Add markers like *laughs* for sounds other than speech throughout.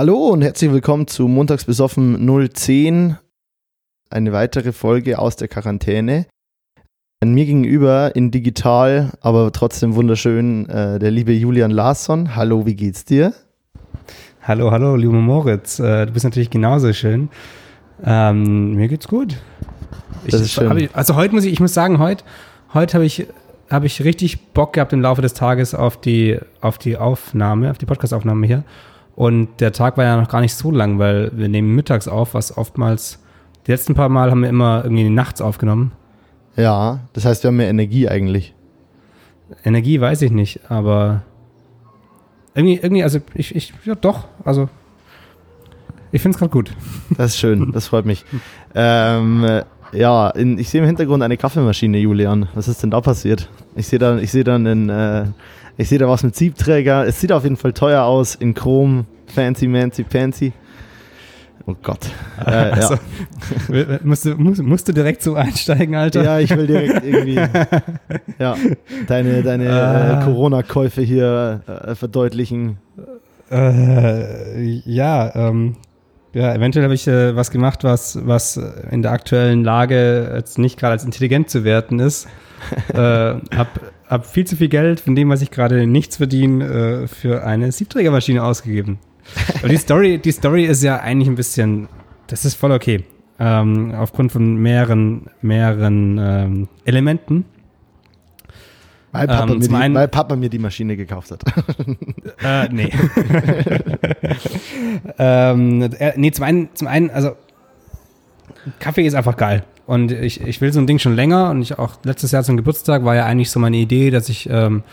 Hallo und herzlich willkommen zu Montags besoffen 010. Eine weitere Folge aus der Quarantäne. An mir gegenüber in digital, aber trotzdem wunderschön, äh, der liebe Julian Larsson. Hallo, wie geht's dir? Hallo, hallo, lieber Moritz. Äh, du bist natürlich genauso schön. Ähm, mir geht's gut. Ich, Das ist schön. Ich, also heute muss ich, ich muss sagen, heute, heute habe ich, habe ich richtig Bock gehabt im Laufe des Tages auf die, auf die Aufnahme, auf die Podcastaufnahme hier. Und der Tag war ja noch gar nicht so lang, weil wir nehmen mittags auf, was oftmals, die letzten paar Mal haben wir immer irgendwie nachts aufgenommen. Ja, das heißt, wir haben mehr Energie eigentlich. Energie weiß ich nicht, aber irgendwie, irgendwie, also ich, ich, ja doch, also ich finde es gerade gut. *laughs* Das ist schön, das freut mich. Ähm, äh, ja, in, ich sehe im Hintergrund eine Kaffeemaschine, Julian. Was ist denn da passiert? Ich sehe da, ich sehe da einen, äh, ich sehe da was mit Siebträger. Es sieht auf jeden Fall teuer aus, in Chrom, fancy, mancy, fancy. Oh Gott. Äh, Also, *laughs* ja. musst, du, musst, musst du direkt so einsteigen, Alter? ja, ich will direkt irgendwie *laughs* ja, deine, deine Ah. äh, Corona-Käufe hier äh, verdeutlichen. Äh, ja, ähm, ja, eventuell habe ich äh, was gemacht, was, was in der aktuellen Lage jetzt nicht gerade als intelligent zu werten ist. *laughs* äh, hab, hab viel zu viel Geld von dem, was ich gerade nichts verdiene, äh, für eine Siebträgermaschine ausgegeben. Aber die Story, die Story ist ja eigentlich ein bisschen, das ist voll okay. Ähm, aufgrund von mehreren, mehreren ähm, Elementen. Weil Papa, Ähm, die, einen- weil Papa mir die Maschine gekauft hat. *laughs* Äh, nee. *laughs* ähm, äh, nee, zum einen, zum einen, also Kaffee ist einfach geil. Und ich, ich will so ein Ding schon länger und ich auch letztes Jahr zum Geburtstag war ja eigentlich so meine Idee, dass ich, ähm,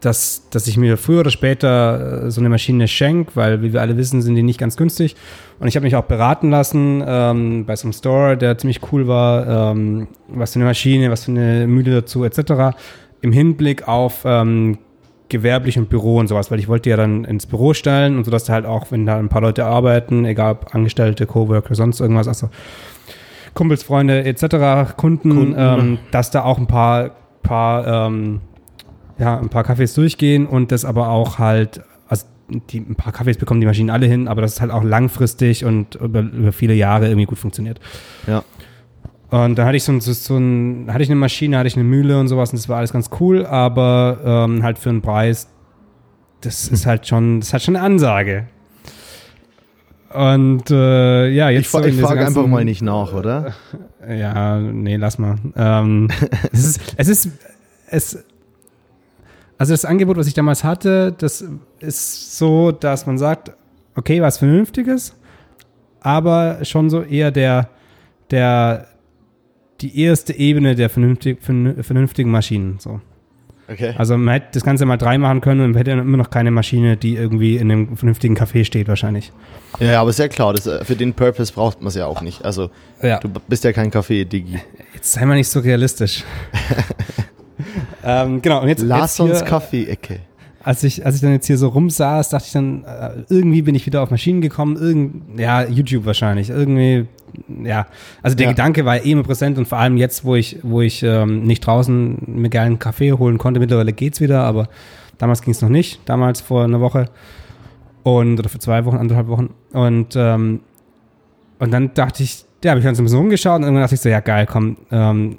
dass, dass ich mir früher oder später äh, so eine Maschine schenke, weil wie wir alle wissen, sind die nicht ganz günstig. Und ich habe mich auch beraten lassen ähm, bei so einem Store, der ziemlich cool war, ähm, was für eine Maschine, was für eine Mühle dazu etc. Im Hinblick auf ähm, gewerblich und Büro und sowas, weil ich wollte ja dann ins Büro stellen und so, dass da halt auch, wenn da ein paar Leute arbeiten, egal ob Angestellte, Coworker, sonst irgendwas, also Kumpels, Freunde etc., Kunden, Kunden. Ähm, dass da auch ein paar, paar, ähm, ja, ein paar Kaffees durchgehen und das aber auch halt, also die, ein paar Kaffees bekommen die Maschinen alle hin, aber das ist halt auch langfristig und über, über viele Jahre irgendwie gut funktioniert. Ja. Und dann hatte ich so, ein- so ein, hatte ich eine Maschine, hatte ich eine Mühle und sowas und das war alles ganz cool, aber ähm, halt für einen Preis, das ist halt schon, das hat schon eine Ansage. Und äh, ja, jetzt Ich, so ich frage einfach mal nicht nach, oder? *laughs* Ja, nee, lass mal. Ähm, *laughs* es ist, es ist, es, also das Angebot, was ich damals hatte, das ist so, dass man sagt, okay, was Vernünftiges, aber schon so eher der, der, die erste Ebene der vernünftig, vernün- vernünftigen Maschinen, so. Okay. Also man hätte das Ganze mal drei machen können und man hätte immer noch keine Maschine, die irgendwie in einem vernünftigen Café steht, wahrscheinlich. Ja, aber ist ja klar, das, äh, für den Purpose braucht man es ja auch nicht. Also, Ja. du bist ja kein Kaffee-Digi. Jetzt sei mal nicht so realistisch. *laughs* ähm, genau, und jetzt, Larsons jetzt hier, Kaffee-Ecke. als ich, als ich dann jetzt hier so rumsaß, dachte ich dann, äh, irgendwie bin ich wieder auf Maschinen gekommen, irgend, ja, YouTube wahrscheinlich, irgendwie, ja. Also der Ja. Gedanke war eh immer präsent und vor allem jetzt, wo ich, wo ich ähm, nicht draußen mir geilen Kaffee holen konnte, mittlerweile geht's wieder, aber damals ging es noch nicht, damals vor einer Woche und, oder für zwei Wochen, anderthalb Wochen und, ähm, und dann dachte ich, ja, habe ich dann so ein bisschen rumgeschaut und irgendwann dachte ich so, ja geil, komm, ähm,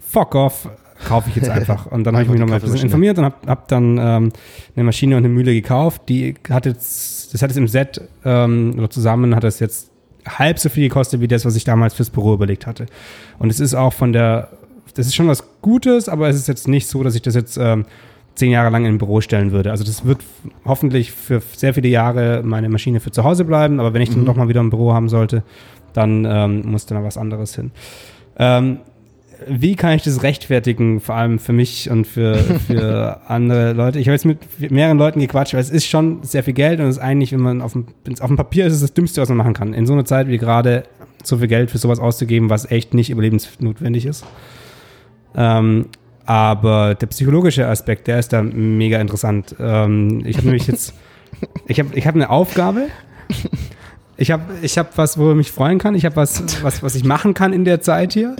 fuck off, kaufe ich jetzt *laughs* einfach. Und dann habe ich mich nochmal ein bisschen informiert und habe hab dann ähm, eine Maschine und eine Mühle gekauft. Die hat jetzt, das hat jetzt im Set ähm, oder zusammen hat das jetzt halb so viel gekostet wie das, was ich damals fürs Büro überlegt hatte. Und es ist auch von der, das ist schon was Gutes, aber es ist jetzt nicht so, dass ich das jetzt ähm, zehn Jahre lang im Büro stellen würde. Also das wird hoffentlich für sehr viele Jahre meine Maschine für zu Hause bleiben, aber wenn ich dann Mhm. doch mal wieder ein Büro haben sollte, dann ähm, muss da noch was anderes hin. Ähm, wie kann ich das rechtfertigen, vor allem für mich und für, *laughs* für andere Leute? Ich habe jetzt mit mehreren Leuten gequatscht, weil es ist schon sehr viel Geld und es ist eigentlich, wenn man auf dem, auf dem Papier ist, ist es das Dümmste, was man machen kann. In so einer Zeit wie gerade so viel Geld für sowas auszugeben, was echt nicht überlebensnotwendig ist. Ähm, aber der psychologische Aspekt, der ist da mega interessant. Ähm, ich habe nämlich jetzt, *laughs* ich habe ich hab eine Aufgabe. Ich habe ich hab was, wo ich mich freuen kann. Ich habe was, was, was ich machen kann in der Zeit hier.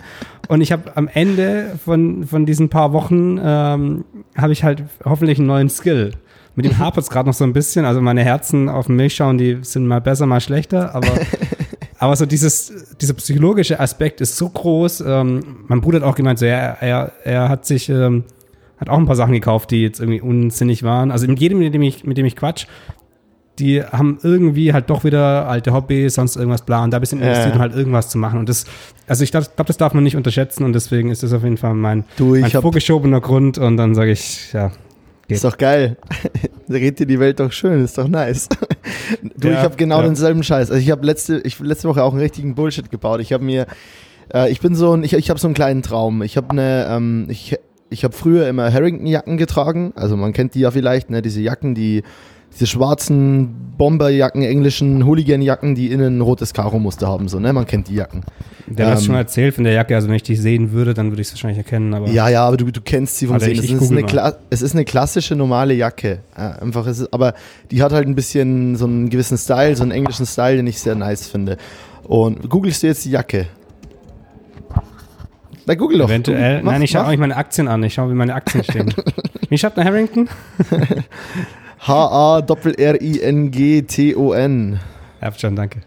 Und ich habe am Ende von, von diesen paar Wochen, ähm, habe ich halt hoffentlich einen neuen Skill. Mit dem hapert es gerade noch so ein bisschen. Also meine Herzen auf dem Milch schauen, die sind mal besser, mal schlechter. Aber, *laughs* aber so dieses, dieser psychologische Aspekt ist so groß. Ähm, mein Bruder hat auch gemeint, so, ja, er, er hat sich, ähm, hat auch ein paar Sachen gekauft, die jetzt irgendwie unsinnig waren. Also mit jedem, mit dem ich, mit dem ich quatsch, die haben irgendwie halt doch wieder alte Hobbys, sonst irgendwas bla und da ein bisschen investiert, Ja. um halt irgendwas zu machen. Und das, also ich glaube, das darf man nicht unterschätzen und deswegen ist das auf jeden Fall mein, Du, ich mein vorgeschobener Grund und dann sage ich, ja, geht. Ist doch geil. *laughs* Da redet dir die Welt doch schön, ist doch nice. *laughs* Du, Ja, ich habe genau ja. denselben Scheiß. Also ich habe letzte, ich letzte Woche auch einen richtigen Bullshit gebaut. Ich habe mir, äh, ich bin so ein, ich, ich habe so einen kleinen Traum. Ich habe eine, ähm, ich, ich habe früher immer Harrington-Jacken getragen. Also man kennt die ja vielleicht, ne? Diese Jacken, die diese schwarzen Bomberjacken, englischen Hooligan-Jacken, die innen ein rotes Karo-Muster haben, so, ne? Man kennt die Jacken. Der hat Ähm, schon erzählt von der Jacke, also wenn ich die sehen würde, dann würde ich es wahrscheinlich erkennen, aber Ja, ja, aber du, du kennst sie vom Warte, Sehen. ich- Es ich ist, google eine es ist eine klassische normale Jacke. Äh, einfach, es ist, aber die hat halt ein bisschen so einen gewissen Style, so einen englischen Style, den ich sehr nice finde. Und googelst du jetzt die Jacke? Na, google doch. eventuell, Google, mach, nein, ich schaue auch nicht meine Aktien an, ich schaue, wie meine Aktien stehen. *laughs* wie schreibt der Harrington? *laughs* H-A-R-I-N-G-T-O-N. Ja, schon, danke.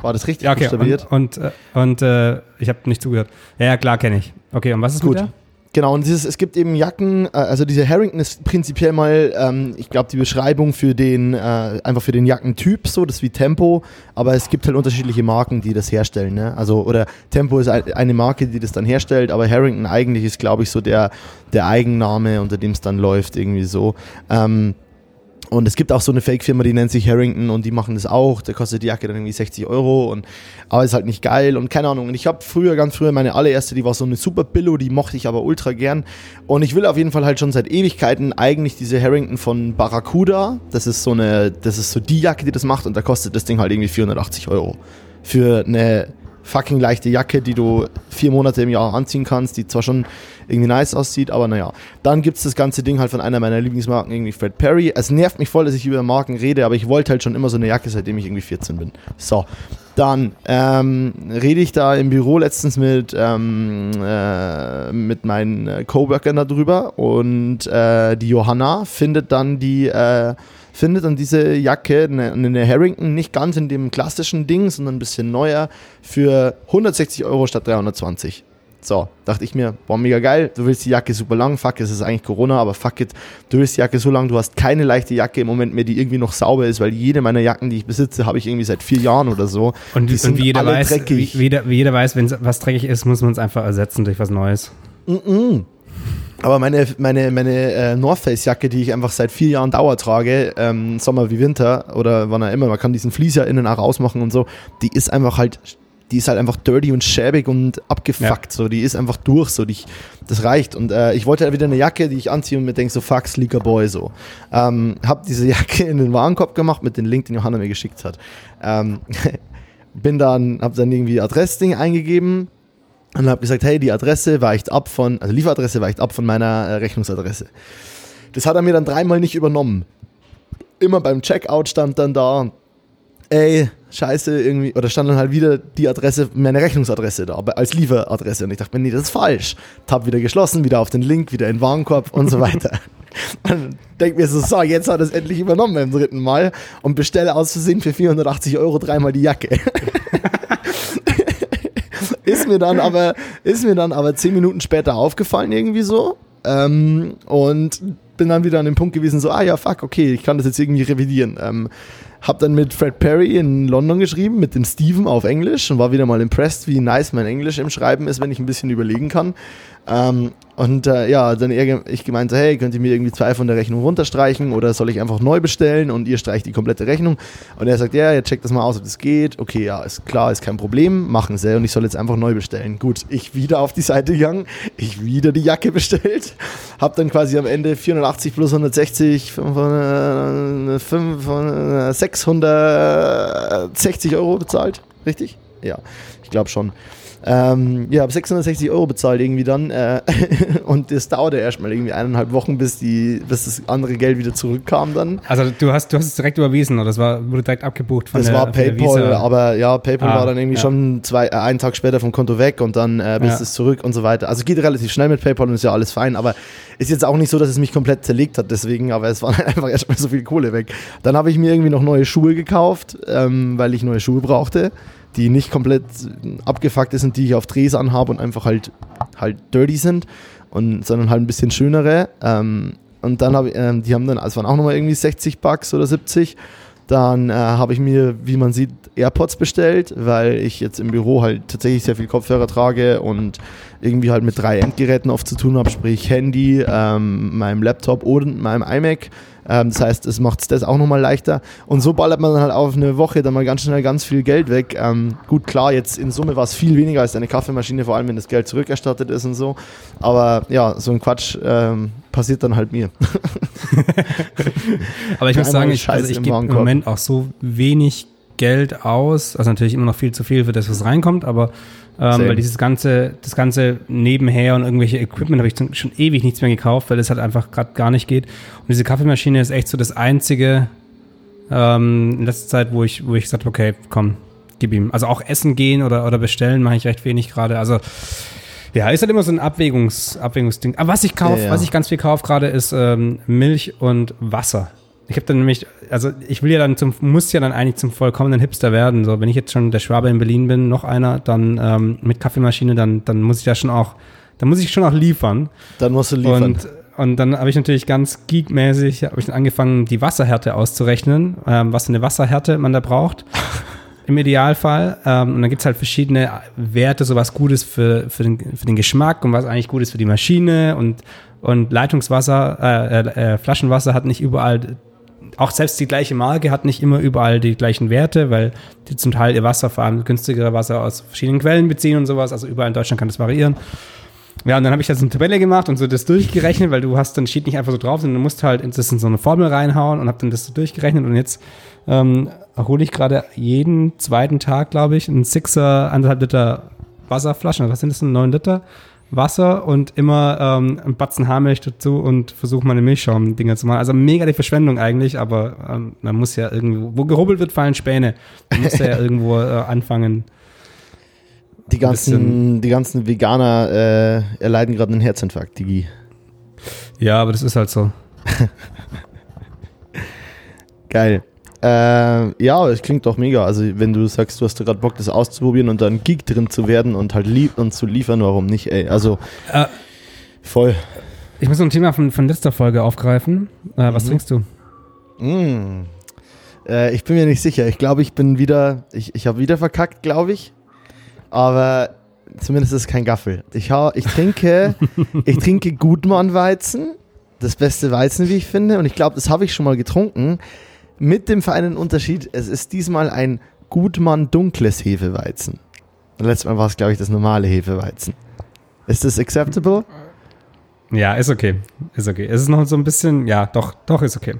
War das richtig Ja, okay, und, und, und äh, ich habe nicht zugehört. Ja, ja, klar, kenne ich. Okay, und was ist Gut. mit der? Genau, und dieses, es gibt eben Jacken, äh, also diese Harrington ist prinzipiell mal, ähm, ich glaube, die Beschreibung für den, äh, einfach für den Jackentyp so, das ist wie Tempo, aber es gibt halt unterschiedliche Marken, die das herstellen, ne? Also, oder Tempo ist ein, eine Marke, die das dann herstellt, aber Harrington eigentlich ist, glaube ich, so der, der Eigenname, unter dem es dann läuft, irgendwie so. Ähm, und es gibt auch so eine Fake-Firma, die nennt sich Harrington und die machen das auch. Da kostet die Jacke dann irgendwie 60 Euro und aber ist halt nicht geil und keine Ahnung. Und ich habe früher, ganz früher, meine allererste, die war so eine super Billo, die mochte ich aber ultra gern. Und ich will auf jeden Fall halt schon seit Ewigkeiten eigentlich diese Harrington von Barracuda. Das ist so eine, das ist so die Jacke, die das macht und da kostet das Ding halt irgendwie 480 Euro. Für eine fucking leichte Jacke, die du vier Monate im Jahr anziehen kannst, die zwar schon irgendwie nice aussieht, aber naja. Dann gibt es das ganze Ding halt von einer meiner Lieblingsmarken, irgendwie Fred Perry. Es nervt mich voll, dass ich über Marken rede, aber ich wollte halt schon immer so eine Jacke, seitdem ich irgendwie 14 bin. So, dann ähm, rede ich da im Büro letztens mit, ähm, äh, mit meinen äh, Coworkern darüber und äh, die Johanna findet dann die äh, findet dann diese Jacke, eine, eine Harrington, nicht ganz in dem klassischen Ding, sondern ein bisschen neuer, für 160 Euro statt 320. So, dachte ich mir, boah, mega geil, du willst die Jacke super lang, fuck, es ist eigentlich Corona, aber fuck it, du willst die Jacke so lang, du hast keine leichte Jacke im Moment mehr, die irgendwie noch sauber ist, weil jede meiner Jacken, die ich besitze, habe ich irgendwie seit vier Jahren oder so. Und, die und sind wie jeder alle weiß, wie, dreckig. wie, jeder, wie jeder weiß, wenn was dreckig ist, muss man es einfach ersetzen durch was Neues. Aber meine, meine, meine äh, North Face Jacke, die ich einfach seit vier Jahren Dauer trage, ähm, Sommer wie Winter oder wann auch immer, man kann diesen Fließer innen auch rausmachen und so, die ist einfach halt, die ist halt einfach dirty und schäbig und abgefuckt, so, die ist einfach durch, so, die, das reicht. Und äh, ich wollte halt wieder eine Jacke, die ich anziehe und mir denke so, fuck, sleeker boy, so. Ähm, hab diese *laughs* Jacke in den Warenkorb gemacht mit dem Link, den Johanna mir geschickt hat. Ähm, *laughs* bin dann, hab dann irgendwie Adressding eingegeben, und habe gesagt, hey, die Adresse weicht ab von, also Lieferadresse weicht ab von meiner äh, Rechnungsadresse. Das hat er mir dann dreimal nicht übernommen. Immer beim Checkout stand dann da, ey, scheiße, irgendwie, oder stand dann halt wieder die Adresse, meine Rechnungsadresse da, als Lieferadresse. Und ich dachte mir, nee, das ist falsch. Tab wieder geschlossen, wieder auf den Link, wieder in den Warenkorb und so weiter. *laughs* Und denk mir so, so, jetzt hat er es endlich übernommen beim dritten Mal und bestelle aus Versehen für 480 Euro dreimal die Jacke. *laughs* ist mir dann aber ist mir dann aber zehn Minuten später aufgefallen irgendwie so. Ähm, und bin dann wieder an dem Punkt gewesen so ah ja fuck okay ich kann das jetzt irgendwie revidieren. Ähm, hab dann mit Fred Perry in London geschrieben mit dem Steven auf Englisch und war wieder mal impressed wie nice mein Englisch im Schreiben ist wenn ich ein bisschen überlegen kann ähm, und äh, ja, dann er, ich gemeint so, hey, könnt ihr mir irgendwie zwei von der Rechnung runterstreichen oder soll ich einfach neu bestellen und ihr streicht die komplette Rechnung? Und er sagt, ja, jetzt checkt das mal aus, ob das geht. Okay, ja, ist klar, ist kein Problem, machen sie und ich soll jetzt einfach neu bestellen. Gut, ich wieder auf die Seite gegangen, ich wieder die Jacke bestellt, hab dann quasi am Ende 480 plus 160, 500, 500, 660 Euro bezahlt, richtig? Ja, ich glaube schon. Ähm, ja, habe 660 Euro bezahlt irgendwie dann äh, *laughs* und das dauerte erstmal irgendwie eineinhalb Wochen, bis, die, bis das andere Geld wieder zurückkam dann. Also du hast, du hast es direkt überwiesen oder das war, wurde direkt abgebucht von das der, war PayPal, aber ja, PayPal ah, war dann irgendwie ja. schon zwei, äh, einen Tag später vom Konto weg und dann äh, bis ja. es zurück und so weiter. Also geht relativ schnell mit PayPal und ist ja alles fein, aber ist jetzt auch nicht so, dass es mich komplett zerlegt hat deswegen, aber es *laughs* war einfach erstmal so viel Kohle weg. Dann habe ich mir irgendwie noch neue Schuhe gekauft, ähm, weil ich neue Schuhe brauchte die nicht komplett abgefuckt ist und die ich auf Drehs anhabe und einfach halt, halt dirty sind, und, sondern halt ein bisschen schönere. Ähm, und dann habe ähm, die haben dann, also waren auch nochmal irgendwie 60 Bucks oder 70. Dann äh, habe ich mir, wie man sieht, AirPods bestellt, weil ich jetzt im Büro halt tatsächlich sehr viel Kopfhörer trage und irgendwie halt mit drei Endgeräten oft zu tun habe, sprich Handy, ähm, meinem Laptop und meinem iMac. Ähm, das heißt, es macht es das auch nochmal leichter. Und so ballert man dann halt auf eine Woche dann mal ganz schnell ganz viel Geld weg. Ähm, gut, klar, jetzt in Summe war es viel weniger als eine Kaffeemaschine, vor allem wenn das Geld zurückerstattet ist und so. Aber ja, so ein Quatsch ähm, passiert dann halt mir. *laughs* Aber ich muss sagen, ich, also ich gebe im Moment auch so wenig Geld aus. Also natürlich immer noch viel zu viel für das, was reinkommt, aber ähm, weil dieses ganze, das ganze nebenher und irgendwelche Equipment habe ich schon ewig nichts mehr gekauft, weil das halt einfach gerade gar nicht geht. Und diese Kaffeemaschine ist echt so das einzige ähm, in letzter Zeit, wo ich, wo ich gesagt habe, okay, komm, gib ihm. Also auch essen gehen oder, oder bestellen mache ich recht wenig gerade. Also ja, ist halt immer so ein Abwägungs, Abwägungsding. Aber was ich kaufe, ja, ja. was ich ganz viel kaufe gerade, ist ähm, Milch und Wasser. Ich habe dann nämlich, also ich will ja dann zum, muss ja dann eigentlich zum vollkommenen Hipster werden. So, wenn ich jetzt schon der Schwabe in Berlin bin, noch einer, dann ähm, mit Kaffeemaschine, dann, dann muss ich ja schon auch, dann muss ich schon auch liefern. Dann musst du liefern. Und, und dann habe ich natürlich ganz geekmäßig habe ich dann angefangen, die Wasserhärte auszurechnen, ähm, was für eine Wasserhärte man da braucht. *laughs* Im Idealfall. Ähm, und dann gibt es halt verschiedene Werte, so was Gutes für, für, den, für den Geschmack und was eigentlich Gutes für die Maschine und und Leitungswasser, äh, äh, äh Flaschenwasser hat nicht überall auch selbst die gleiche Marke hat nicht immer überall die gleichen Werte, weil die zum Teil ihr Wasser, vor allem günstigere Wasser aus verschiedenen Quellen beziehen und sowas. Also überall in Deutschland kann das variieren. Ja, und dann habe ich das eine Tabelle gemacht und so das durchgerechnet, weil du hast dann steht nicht einfach so drauf, sondern du musst halt das in so eine Formel reinhauen und habe dann das so durchgerechnet und jetzt ähm, hole ich gerade jeden zweiten Tag, glaube ich, einen Sixer anderthalb Liter Wasserflaschen. Was sind das denn? Neun Liter? Wasser und immer ähm, ein Batzen Haarmilch dazu und versuche meine Milchschaum-Dinger zu machen. Also mega die Verschwendung eigentlich, aber ähm, man muss ja irgendwo, wo gerubbelt wird, fallen Späne. Man muss ja *laughs* irgendwo äh, anfangen. Die ganzen, die ganzen Veganer äh, erleiden gerade einen Herzinfarkt, Digi. Ja, aber das ist halt so. *laughs* Geil. Äh, ja, es klingt doch mega. Also, wenn du sagst, du hast gerade Bock, das auszuprobieren und dann Geek drin zu werden und halt lieb und zu liefern, warum nicht, ey? Also, äh, voll. Ich muss noch ein Thema von, von letzter Folge aufgreifen. Äh, was mhm. trinkst du? Mm. Äh, ich bin mir nicht sicher. Ich glaube, ich bin wieder, ich, ich habe wieder verkackt, glaube ich. Aber zumindest ist es kein Gaffel. Ich, ha, ich trinke, *laughs* ich trinke Gutmann-Weizen. Das beste Weizen, wie ich finde. Und ich glaube, das habe ich schon mal getrunken. Mit dem feinen Unterschied, es ist diesmal ein Gutmann dunkles Hefeweizen. Letztes Mal war es, glaube ich, das normale Hefeweizen. Ist das acceptable? Ja, ist okay. Ist okay. Es ist noch so ein bisschen, ja, doch, doch, ist okay.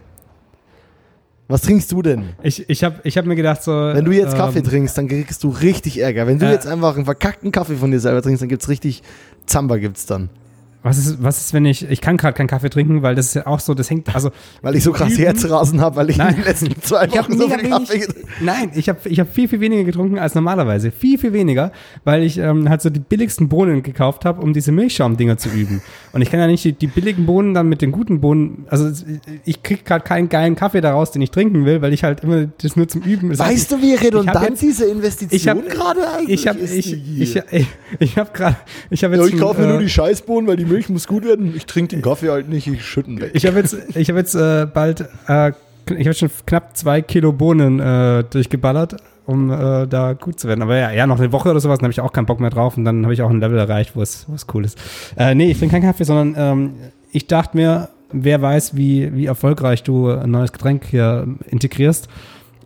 Was trinkst du denn? Ich, ich habe ich hab mir gedacht, so. Wenn du jetzt Kaffee ähm, trinkst, dann kriegst du richtig Ärger. Wenn du äh, jetzt einfach einen verkackten Kaffee von dir selber trinkst, dann gibt es richtig Zamba gibt's dann. Was ist, was ist, wenn ich, ich kann gerade keinen Kaffee trinken, weil das ist ja auch so, das hängt, also. *laughs* Weil ich so krass Herzrasen habe, weil ich nein, in den letzten zwei Wochen so viel wenig, Kaffee getrunken Nein, ich habe ich hab viel, viel weniger getrunken als normalerweise. Viel, viel weniger, weil ich ähm, halt so die billigsten Bohnen gekauft habe, um diese Milchschaumdinger zu üben. Und ich kann ja nicht die, die, billigen Bohnen dann mit den guten Bohnen, also ich kriege gerade keinen geilen Kaffee daraus, den ich trinken will, weil ich halt immer das nur zum Üben. Weißt heißt, du, wie redundant jetzt, diese Investition gerade eigentlich ich hab, ist? Ich, ich, ich, ich habe gerade, ich habe jetzt. Ja, ich kaufe mir äh, nur die Scheißbohnen, weil die Milch muss gut werden ich trinke den Kaffee halt nicht, ich schütten weg. Ich habe jetzt, ich hab jetzt äh, bald, äh, ich habe schon knapp zwei Kilo Bohnen äh, durchgeballert, um äh, da gut zu werden. Aber ja, ja, noch eine Woche oder sowas, dann habe ich auch keinen Bock mehr drauf und dann habe ich auch ein Level erreicht, wo es, wo es cool ist. Äh, nee, ich trinke keinen Kaffee, sondern ähm, ich dachte mir, wer weiß, wie, wie erfolgreich du ein neues Getränk hier integrierst.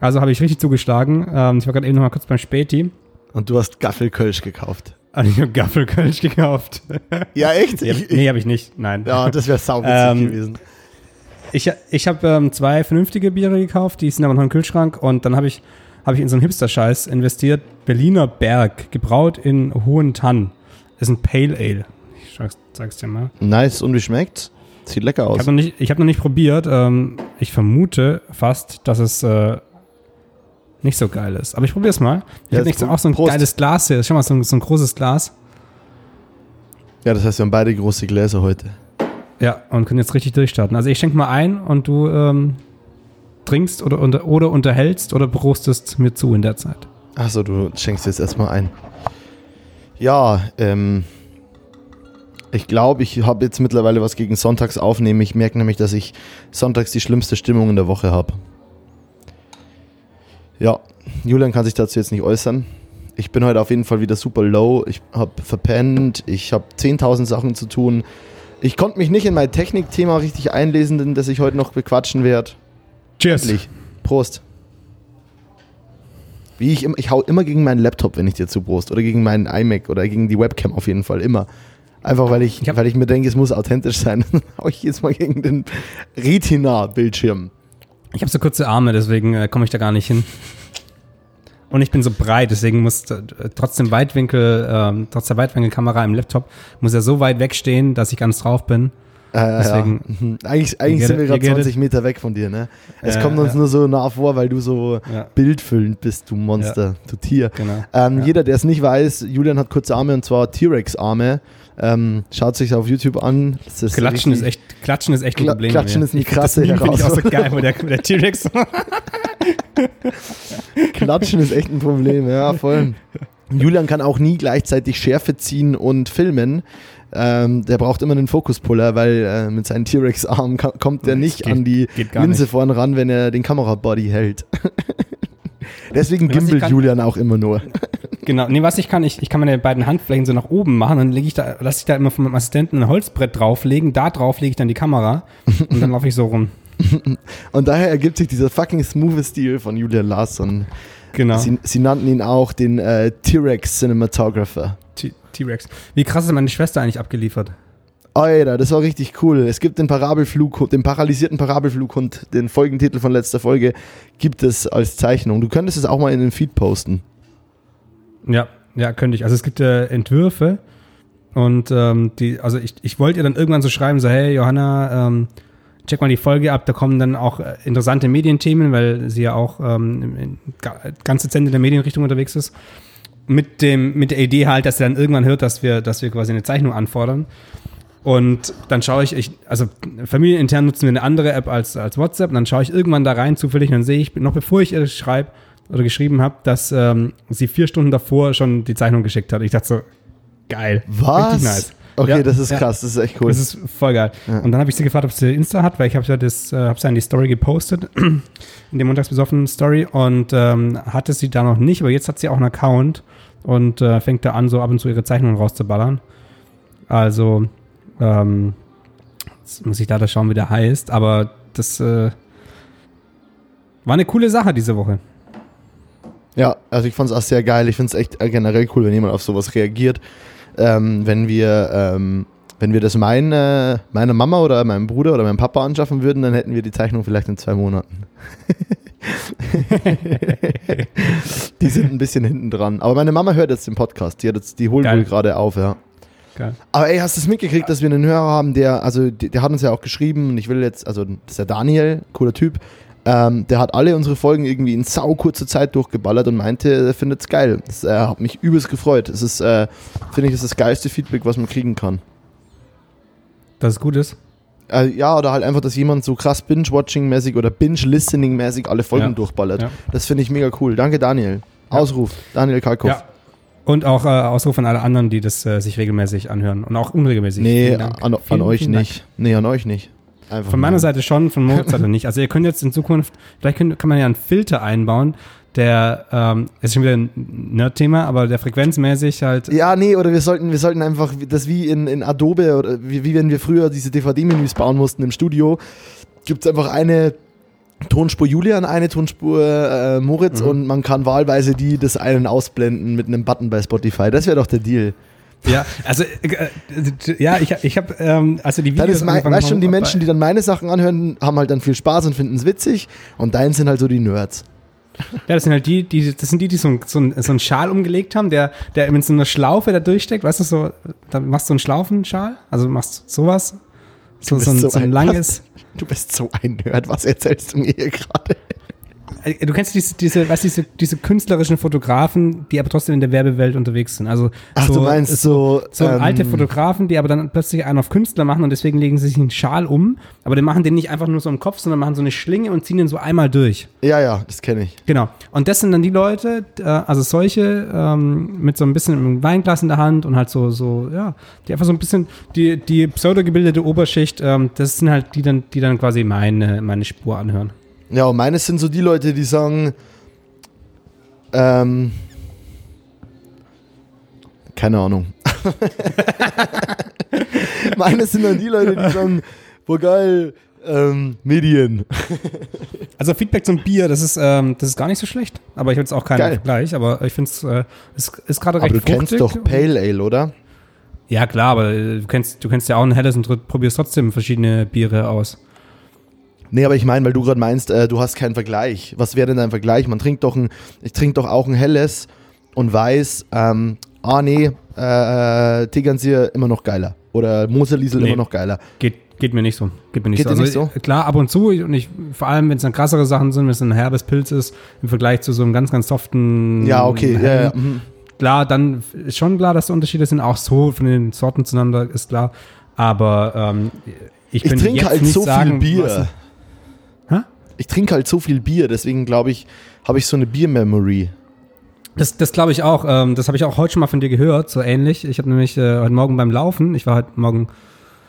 Also habe ich richtig zugeschlagen. Ähm, ich war gerade eben noch mal kurz beim Späti. Und du hast Gaffelkölsch gekauft. Also ich habe Gaffelkölsch gekauft. Ja, echt? Nee, nee habe ich nicht. Nein. Ja, das wäre sauwitzig ähm, gewesen. Ich, ich habe ähm, zwei vernünftige Biere gekauft, die sind aber noch im Kühlschrank und dann habe ich habe ich in so einen Hipster-Scheiß investiert. Berliner Berg, gebraut in Hohentann. Ist ein Pale Ale. Ich sag's, sag's dir mal. Nice. Und wie schmeckt's? Sieht lecker Ich aus. habe noch, nicht- ich hab noch nicht probiert. Ähm, ich vermute fast, dass es äh, nicht so geil ist. Aber ich probiere es mal. Ich Ja, habe so, auch so ein Prost. geiles Glas hier. Schau mal, so ein, so ein großes Glas. Ja, das heißt, wir haben beide große Gläser heute. Ja, und können jetzt richtig durchstarten. Also ich schenke mal ein und du ähm, trinkst oder, unter, oder unterhältst oder prostest mir zu in der Zeit. Achso, du schenkst jetzt erstmal ein. Ja, ähm. Ich glaube, ich habe jetzt mittlerweile was gegen Sonntags aufnehmen. Ich merke nämlich, dass ich sonntags die schlimmste Stimmung in der Woche habe. Ja, Julian kann sich dazu jetzt nicht äußern. Ich bin heute auf jeden Fall wieder super low. Ich habe verpennt. Ich habe 10.000 Sachen zu tun. Ich konnte mich nicht in mein Technikthema richtig einlesen, denn das ich heute noch bequatschen werde. Cheers. Endlich. Prost. Wie ich, ich hau immer gegen meinen Laptop, wenn ich dir zu Prost. Oder gegen meinen iMac oder gegen die Webcam auf jeden Fall. Immer. Einfach weil ich, Ich weil ich mir denke, es muss authentisch sein. *laughs* Dann hau ich jetzt mal gegen den Retina-Bildschirm. Ich habe so kurze Arme, deswegen äh, komme ich da gar nicht hin. Und ich bin so breit, deswegen muss äh, trotzdem Weitwinkel, ähm, trotz der Weitwinkelkamera im Laptop, muss er so weit wegstehen, dass ich ganz drauf bin. Äh, Deswegen- ja. mhm. Eigentlich, eigentlich sind wir gerade you get 20 Meter weg von dir, ne? Es kommt uns nur so nah vor, weil du so Ja. bildfüllend bist, du Monster, du Tier. Genau. Ähm. Jeder, der es nicht weiß, Julian hat kurze Arme und zwar T-Rex-Arme. Ähm, schaut sich auf YouTube an. Das ist Klatschen ist echt, Klatschen ist echt ein Kla- Problem. Klatschen ist eine krasse das Meme finde ich auch so Herausforderung. geil, wo der, der T-Rex. *laughs* Klatschen ist echt ein Problem, ja, voll. Julian kann auch nie gleichzeitig Schärfe ziehen und filmen. Ähm, der braucht immer einen Fokuspuller, weil äh, mit seinen T-Rex-Armen kommt er Das nicht geht- an die Linse nicht. vorn ran, wenn er den Kamerabody hält. *laughs* Deswegen gimbelt Julian auch immer nur. Genau, nee, was ich kann, ich, ich kann meine beiden Handflächen so nach oben machen, dann lege ich da, lasse ich da immer von meinem Assistenten ein Holzbrett drauflegen, da drauf lege ich dann die Kamera und dann laufe ich so rum. *laughs* Und daher ergibt sich dieser fucking smooth Stil von Julian Larsson. Genau. Sie, sie nannten ihn auch den äh, T-Rex Cinematographer. T-Rex. Wie krass ist meine Schwester eigentlich abgeliefert? Alter, das war richtig cool. Es gibt den Parabelflughund, den paralysierten Parabelflughund, den Folgentitel von letzter Folge, gibt es als Zeichnung. Du könntest es auch mal in den Feed posten. Ja, ja, könnte ich. Also es gibt äh, Entwürfe und ähm, die, also ich, ich wollte ihr dann irgendwann so schreiben, so, hey Johanna, ähm, check mal die Folge ab, da kommen dann auch äh, interessante Medienthemen, weil sie ja auch ähm, ganz dezent in der Medienrichtung unterwegs ist. Mit, dem, mit der Idee halt, dass sie dann irgendwann hört, dass wir, dass wir quasi eine Zeichnung anfordern. Und dann schaue ich, ich, also familienintern nutzen wir eine andere App als, als WhatsApp, und dann schaue ich irgendwann da rein zufällig und dann sehe ich, noch bevor ich ihr schreibe oder geschrieben habe, dass ähm, sie vier Stunden davor schon die Zeichnung geschickt hat. Ich dachte so, geil. Was? Richtig nice. Okay, Ja, das ist ja. krass, das ist echt cool. Das ist voll geil. Ja. Und dann habe ich sie gefragt, ob sie Insta hat, weil ich habe ja das, äh, habe sie in die Story gepostet, in der montagsbesoffenen Story und ähm, hatte sie da noch nicht, aber jetzt hat sie auch einen Account und äh, fängt da an, so ab und zu ihre Zeichnungen rauszuballern. Also, ähm, jetzt muss ich da schauen, wie der heißt, aber das äh, war eine coole Sache diese Woche. Ja, also ich fand es auch sehr geil. Ich finde es echt äh, generell cool, wenn jemand auf sowas reagiert. Ähm, wenn wir, ähm, wenn wir das meine, meiner Mama oder meinem Bruder oder meinem Papa anschaffen würden, dann hätten wir die Zeichnung vielleicht in zwei Monaten. *laughs* die sind ein bisschen hinten dran. Aber meine Mama hört jetzt den Podcast. Die, hat jetzt, die holt Geil. wohl gerade auf, ja. Geil. Aber ey, hast du es mitgekriegt, dass wir einen Hörer haben, der, also der, der hat uns ja auch geschrieben und ich will jetzt, also das ist der Daniel, cooler Typ, ähm, der hat alle unsere Folgen irgendwie in sau kurzer Zeit durchgeballert und meinte, er findet es geil. Das äh, hat mich übelst gefreut. Das ist, äh, finde ich, das ist das geilste Feedback, was man kriegen kann. Dass es gut ist. Äh, ja, oder halt einfach, dass jemand so krass Binge-Watching-mäßig oder Binge-Listening-mäßig alle Folgen Ja. durchballert. Ja. Das finde ich mega cool. Danke, Daniel. Ja. Ausruf. Daniel Kalkow. Ja. Und auch äh, Ausruf an alle anderen, die das äh, sich regelmäßig anhören und auch unregelmäßig. Nee, an, an Vielen, euch vielen Dank. nicht. Nee, an euch nicht. Einfach Von meiner nein. Seite schon, von Moritz *laughs* Seite nicht. Also ihr könnt jetzt in Zukunft, vielleicht könnt, kann man ja einen Filter einbauen, der, ähm, ist schon wieder ein Nerd-Thema, aber der frequenzmäßig halt, Ja, nee, oder wir sollten, wir sollten einfach das wie in, in Adobe oder wie, wie wenn wir früher diese DVD-Menüs bauen mussten im Studio, gibt es einfach eine Tonspur Julian, eine Tonspur äh, Moritz Mhm. und man kann wahlweise die des einen ausblenden mit einem Button bei Spotify. Das wäre doch der Deal. Ja, also, äh, äh, ja, ich, ich habe, ähm, also die Dann Videos ist mein, weißt schon, die Menschen, die dann meine Sachen anhören, haben halt dann viel Spaß und finden es witzig. Und deins sind halt so die Nerds. Ja, das sind halt die, die das sind die, die so, ein- so, ein- so einen Schal umgelegt haben, der, der mit so einer Schlaufe da durchsteckt, weißt du, so, da machst du einen Schlaufenschal, also machst sowas, so, so, ein, so ein ein- langes, *laughs* Du bist so ein Nerd, was erzählst du mir hier gerade? Äh, Du kennst diese, diese, weißt, diese, diese künstlerischen Fotografen, die aber trotzdem in der Werbewelt unterwegs sind. Also Ach, so, du meinst so. so ähm, alte Fotografen, die aber dann plötzlich einen auf Künstler machen und deswegen legen sie sich einen Schal um, aber die machen den nicht einfach nur so im Kopf, sondern machen so eine Schlinge und ziehen den so einmal durch. Ja, ja, das kenne ich. Genau. Und das sind dann die Leute, äh, also solche ähm, mit so ein bisschen einem Weinglas in der Hand und halt so, so, ja, die einfach so ein bisschen, die, die pseudogebildete Oberschicht, ähm, das sind halt die dann, die dann quasi meine, meine Spur anhören. Ja, und meines sind so die Leute, die sagen, ähm, keine Ahnung. *laughs* meines sind dann die Leute, die sagen, boah geil, ähm, Medien. *laughs* Also Feedback zum Bier, das ist, ähm, das ist gar nicht so schlecht. Aber ich habe jetzt auch keinen Geil. Vergleich, aber ich finde es äh, ist, ist gerade Aber recht du kennst fruchtig. doch Pale Ale, oder? Ja, klar, aber äh, du kennst, du kennst ja auch ein helles und probierst trotzdem verschiedene Biere aus. Nee, aber ich meine, weil du gerade meinst, äh, du hast keinen Vergleich. Was wäre denn dein Vergleich? Man trinkt doch ein, ich trinke doch auch ein helles und weiß, ähm, ah nee, äh, Tegernseer immer noch geiler. Oder Moserliesel Nee. immer noch geiler. Geht, geht mir nicht so. Geht mir nicht Geht so. dir nicht so? äh, Klar, ab und zu, und ich, vor allem, wenn es dann krassere Sachen sind, wenn es ein herbes Pilz ist, im Vergleich zu so einem ganz, ganz soften. Ja, okay, ja, hellen, ja. mhm. Klar, dann ist schon klar, dass da Unterschiede sind, auch so von den Sorten zueinander, ist klar. Aber ähm, ich, Ich trinke halt nicht so sagen, viel Bier. Ich trinke halt so viel Bier, deswegen glaube ich, habe ich so eine Bier-Memory. Das, das glaube ich auch. Ähm, das habe ich auch heute schon mal von dir gehört, so ähnlich. Ich habe nämlich äh, heute Morgen beim Laufen, ich war heute Morgen,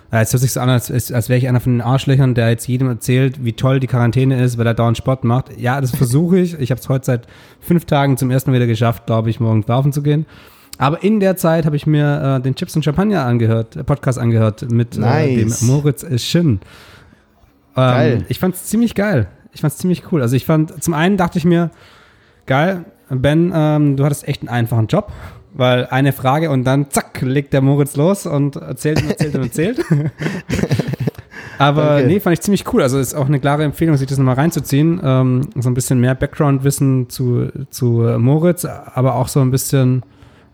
ja, jetzt hört sich so an, als, als wäre ich einer von den Arschlöchern, der jetzt jedem erzählt, wie toll die Quarantäne ist, weil er dauernd Sport macht. Ja, das versuche ich. Ich habe es heute seit fünf Tagen zum ersten Mal wieder geschafft, glaube ich, morgens laufen zu gehen. Aber in der Zeit habe ich mir äh, den Chips und Champagner angehört, äh, Podcast angehört mit äh, dem Nice. Moritz äh, Schinn. Ähm, Geil. Ich fand es ziemlich geil. Ich fand es ziemlich cool. Also ich fand, zum einen dachte ich mir, geil, Ben, ähm, du hattest echt einen einfachen Job, weil eine Frage und dann zack, legt der Moritz los und erzählt und erzählt und erzählt. *laughs* Aber Danke. nee, fand ich ziemlich cool. Also ist auch eine klare Empfehlung, sich das nochmal reinzuziehen. Ähm, so ein bisschen mehr Background-Wissen zu, zu Moritz, aber auch so ein bisschen,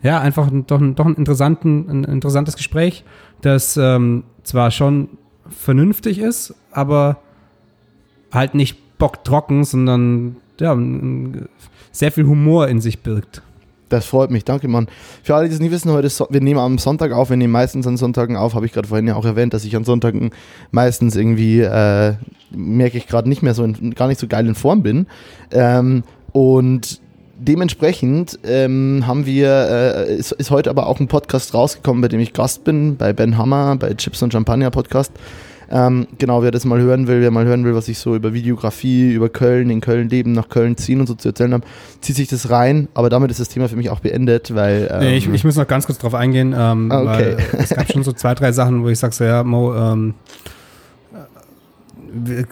ja, einfach ein, doch, ein, doch ein, interessanten, ein interessantes Gespräch, das ähm, zwar schon vernünftig ist, aber halt nicht bocktrocken, sondern ja, sehr viel Humor in sich birgt. Das freut mich, danke Mann. Für alle, die es nicht wissen, heute so- wir nehmen am Sonntag auf, wir nehmen meistens an Sonntagen auf, habe ich gerade vorhin ja auch erwähnt, dass ich an Sonntagen meistens irgendwie, äh, merke ich gerade nicht mehr so, in, gar nicht so geil in Form bin. Ähm, und dementsprechend ähm, haben wir, äh, ist, ist heute aber auch ein Podcast rausgekommen, bei dem ich Gast bin, bei Ben Hammer, bei Chips und Champagner Podcast. Ähm, genau, wer das mal hören will, wer mal hören will, was ich so über Videografie, über Köln, in Köln leben, nach Köln ziehen und so zu erzählen habe, zieht sich das rein. Aber damit ist das Thema für mich auch beendet, weil. Ähm, Nee, ich, ich muss noch ganz kurz drauf eingehen, ähm, Ah, okay. weil es gab schon so zwei, drei Sachen, wo ich sage, so, ja, Mo, ähm, äh,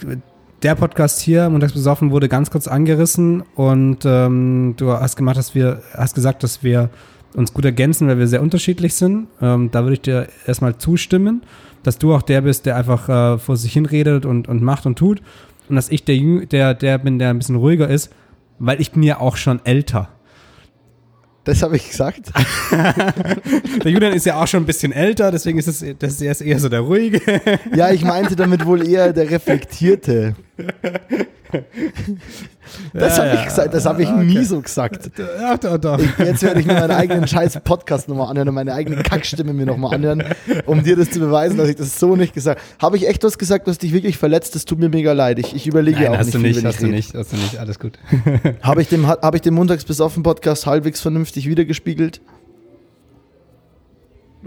der Podcast hier, Montags besoffen, wurde ganz kurz angerissen und ähm, du hast gemacht, dass wir, hast gesagt, dass wir uns gut ergänzen, weil wir sehr unterschiedlich sind. Ähm, da würde ich dir erstmal zustimmen, dass du auch der bist, der einfach äh, vor sich hinredet und, und macht und tut. Und dass ich der, der, der bin, der ein bisschen ruhiger ist, weil ich bin ja auch schon älter. Das habe ich gesagt. *laughs* Der Julian ist ja auch schon ein bisschen älter, deswegen ist es das ist eher so der ruhige. *laughs* ja, ich meinte damit wohl eher der Reflektierte. Das Ja, habe ich ja. gesagt, das habe ich nie so gesagt. Ach, doch, doch. Jetzt werde ich mir meinen eigenen scheiß Podcast nochmal anhören und meine eigene Kackstimme mir nochmal anhören, um dir das zu beweisen, dass ich das so nicht gesagt habe. Habe ich echt was gesagt, was dich wirklich verletzt? Das tut mir mega leid. Ich, ich überlege Nein, auch hast nicht du viel, nicht, wenn hast ich du nicht, hast du nicht, alles gut. Habe ich dem, hab ich dem Montags bis offen Podcast halbwegs vernünftig wiedergespiegelt?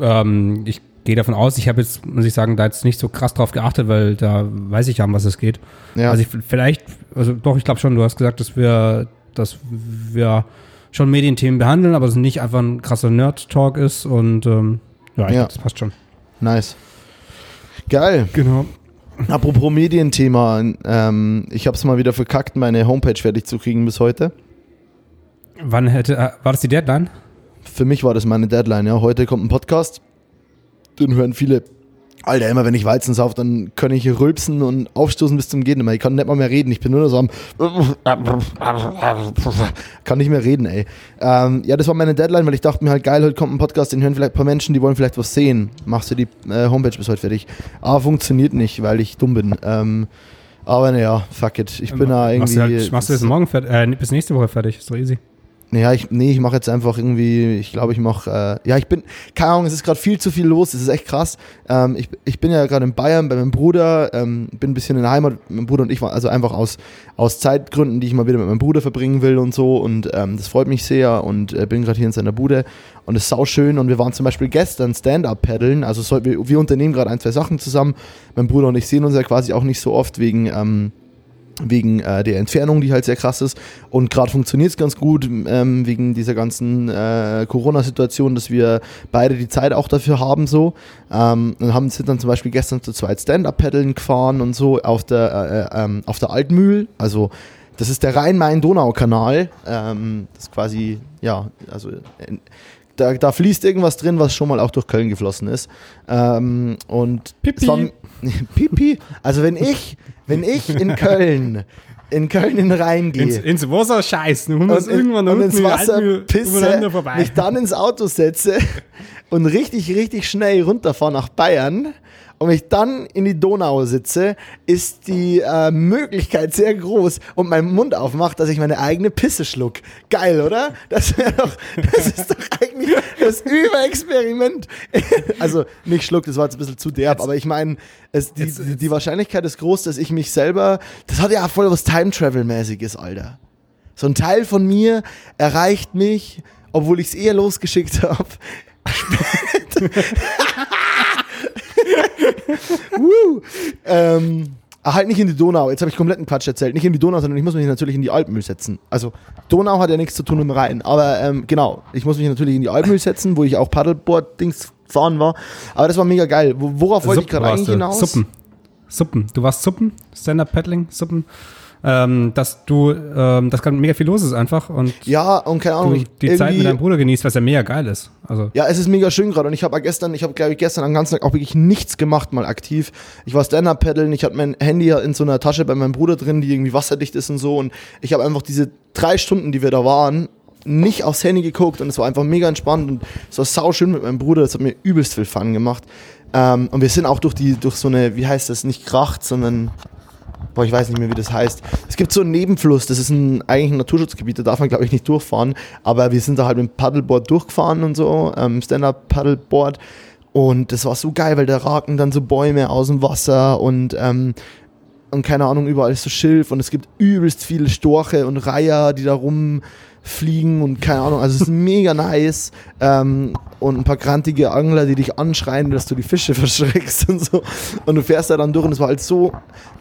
ähm, ich gehe davon aus, ich habe jetzt, muss ich sagen, da jetzt nicht so krass drauf geachtet, weil da weiß ich ja, um was es geht. Ja. Also ich vielleicht, also doch, ich glaube schon, du hast gesagt, dass wir, dass wir schon Medienthemen behandeln, aber es nicht einfach ein krasser Nerd-Talk ist und ähm, ja, Ja. das passt schon. nice. Geil. Genau. Apropos Medienthema, ähm, ich habe es mal wieder verkackt, meine Homepage fertig zu kriegen bis heute. Wann hätte, äh, war das die Deadline? Für mich war das meine Deadline. Ja. Heute kommt ein Podcast, den hören viele Alter, immer wenn ich Weizen sauf, dann kann ich rülpsen und aufstoßen bis zum Gehen. Ich kann nicht mal mehr reden. Ich bin nur noch so am. *laughs* kann nicht mehr reden, ey. Ähm, ja, das war meine Deadline, weil ich dachte mir halt, geil, heute kommt ein Podcast, den hören vielleicht ein paar Menschen, die wollen vielleicht was sehen. Machst du die äh, Homepage bis heute fertig. Aber funktioniert nicht, weil ich dumm bin. Ähm, aber naja, fuck it. Ich bin da irgendwie. Machst du, halt, machst du jetzt morgen fertig, äh, bis nächste Woche fertig, ist doch easy. Naja, ich, nee, ich mache jetzt einfach irgendwie, ich glaube, ich mache, äh, ja, ich bin, keine Ahnung, es ist gerade viel zu viel los, es ist echt krass. Ähm, ich, ich bin ja gerade in Bayern bei meinem Bruder, ähm, bin ein bisschen in der Heimat, mein Bruder und ich waren also einfach aus, aus Zeitgründen, die ich mal wieder mit meinem Bruder verbringen will und so. Und ähm, das freut mich sehr und äh, bin gerade hier in seiner Bude. Und es ist sau schön. Und wir waren zum Beispiel gestern Stand-Up paddeln, also soll, wir, wir unternehmen gerade ein, zwei Sachen zusammen, mein Bruder und ich sehen uns ja quasi auch nicht so oft wegen, ähm, wegen äh, der Entfernung, die halt sehr krass ist. Und gerade funktioniert es ganz gut ähm, wegen dieser ganzen äh, Corona-Situation, dass wir beide die Zeit auch dafür haben so. Ähm, und haben sind dann zum Beispiel gestern zu zweit Stand-Up-Paddeln gefahren und so auf der, äh, ähm, auf der Altmühl. Also das ist der Rhein-Main-Donau-Kanal. Ähm, das ist quasi, ja, also da, da, fließt irgendwas drin, was schon mal auch durch Köln geflossen ist. Ähm, und Pipi. War, *laughs* Pipi. Also wenn ich, wenn ich in Köln in Köln in den Rhein gehe. Ins, ins Wasser scheißen und, und, irgendwann und ins Wasser pisse, mich dann ins Auto setze und richtig, richtig schnell runterfahre nach Bayern und mich dann in die Donau sitze, ist die äh, Möglichkeit sehr groß und meinen Mund aufmacht, dass ich meine eigene Pisse schluck. Geil, oder? Das wäre doch, das ist doch eigentlich das Überexperiment. *laughs* also nicht schluck, das war jetzt ein bisschen zu derb, aber ich meine, die, die, die Wahrscheinlichkeit ist groß, dass ich mich selber, das hat ja voll was Time-Travel-mäßiges, Alter. So ein Teil von mir erreicht mich, obwohl ich es eher losgeschickt *laughs* habe. *laughs* Woo. ähm, halt nicht in die Donau. Jetzt habe ich kompletten Quatsch erzählt. Nicht in die Donau, sondern ich muss mich natürlich in die Alpmühl setzen. Also Donau hat ja nichts zu tun mit dem Rhein. Aber ähm, genau, ich muss mich natürlich in die Alpmühl setzen, wo ich auch Paddleboard-Dings fahren war. Aber das war mega geil. Worauf wollte ich gerade eigentlich hinaus? Suppen. Suppen. Du warst Suppen? Stand-Up-Paddling? Suppen? Ähm, dass du, ähm, das kann mega viel los ist einfach und ja und keine Ahnung, du die Zeit mit deinem Bruder genießt, was ja mega geil ist. Also ja, es ist mega schön gerade und ich habe gestern, ich habe glaube ich gestern am ganzen Tag auch wirklich nichts gemacht mal aktiv. Ich war Stand-up paddeln, ich hatte mein Handy in so einer Tasche bei meinem Bruder drin, die irgendwie wasserdicht ist und so und ich habe einfach diese drei Stunden, die wir da waren, nicht aufs Handy geguckt und es war einfach mega entspannt und es war sau schön mit meinem Bruder. Das hat mir übelst viel Fun gemacht. Ähm, und wir sind auch durch die, durch so eine, wie heißt das, nicht Kracht, sondern boah, ich weiß nicht mehr, wie das heißt. Es gibt so einen Nebenfluss, das ist ein, eigentlich ein Naturschutzgebiet, da darf man, glaube ich, nicht durchfahren. Aber wir sind da halt mit dem Paddleboard durchgefahren und so, ähm, Stand-Up-Paddleboard. Und das war so geil, weil da raken dann so Bäume aus dem Wasser und, ähm, und keine Ahnung, überall ist so Schilf und es gibt übelst viele Storche und Reiher, die da rum fliegen und keine Ahnung. Also es ist mega nice. Ähm, und ein paar grantige Angler, die dich anschreien, dass du die Fische *laughs* verschreckst und so. Und du fährst da dann durch und es war halt so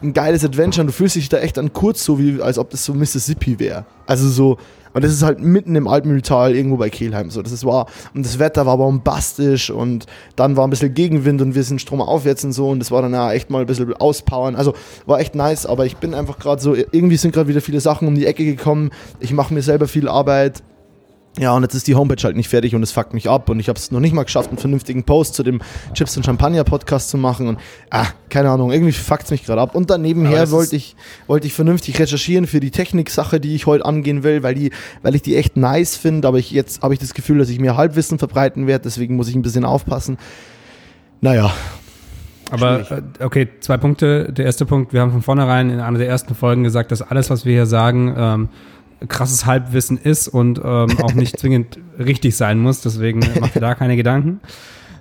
ein geiles Adventure und du fühlst dich da echt dann kurz so, wie als ob das so Mississippi wäre. Also so, und das ist halt mitten im Altmühltal irgendwo bei Kelheim. So, das ist war, und das Wetter war bombastisch und dann war ein bisschen Gegenwind und wir sind stromaufwärts und so und das war dann ja echt mal ein bisschen auspowern. Also war echt nice, aber ich bin einfach gerade so, irgendwie sind gerade wieder viele Sachen um die Ecke gekommen. Ich mache mir selber viel Arbeit ja, und jetzt ist die Homepage halt nicht fertig und es fuckt mich ab und ich habe es noch nicht mal geschafft, einen vernünftigen Post zu dem Chips und Champagner Podcast zu machen und ah, keine Ahnung, irgendwie fuckt es mich gerade ab. Und dann nebenher wollte ich, wollte ich vernünftig recherchieren für die Techniksache, die ich heute angehen will, weil die, weil ich die echt nice finde, aber ich, jetzt habe ich das Gefühl, dass ich mir Halbwissen verbreiten werde, deswegen muss ich ein bisschen aufpassen. Naja, aber. Äh, okay, zwei Punkte. Der erste Punkt, wir haben von vornherein in einer der ersten Folgen gesagt, dass alles, was wir hier sagen, ähm, krasses Halbwissen ist und ähm, auch nicht *laughs* zwingend richtig sein muss. Deswegen macht ihr da keine Gedanken.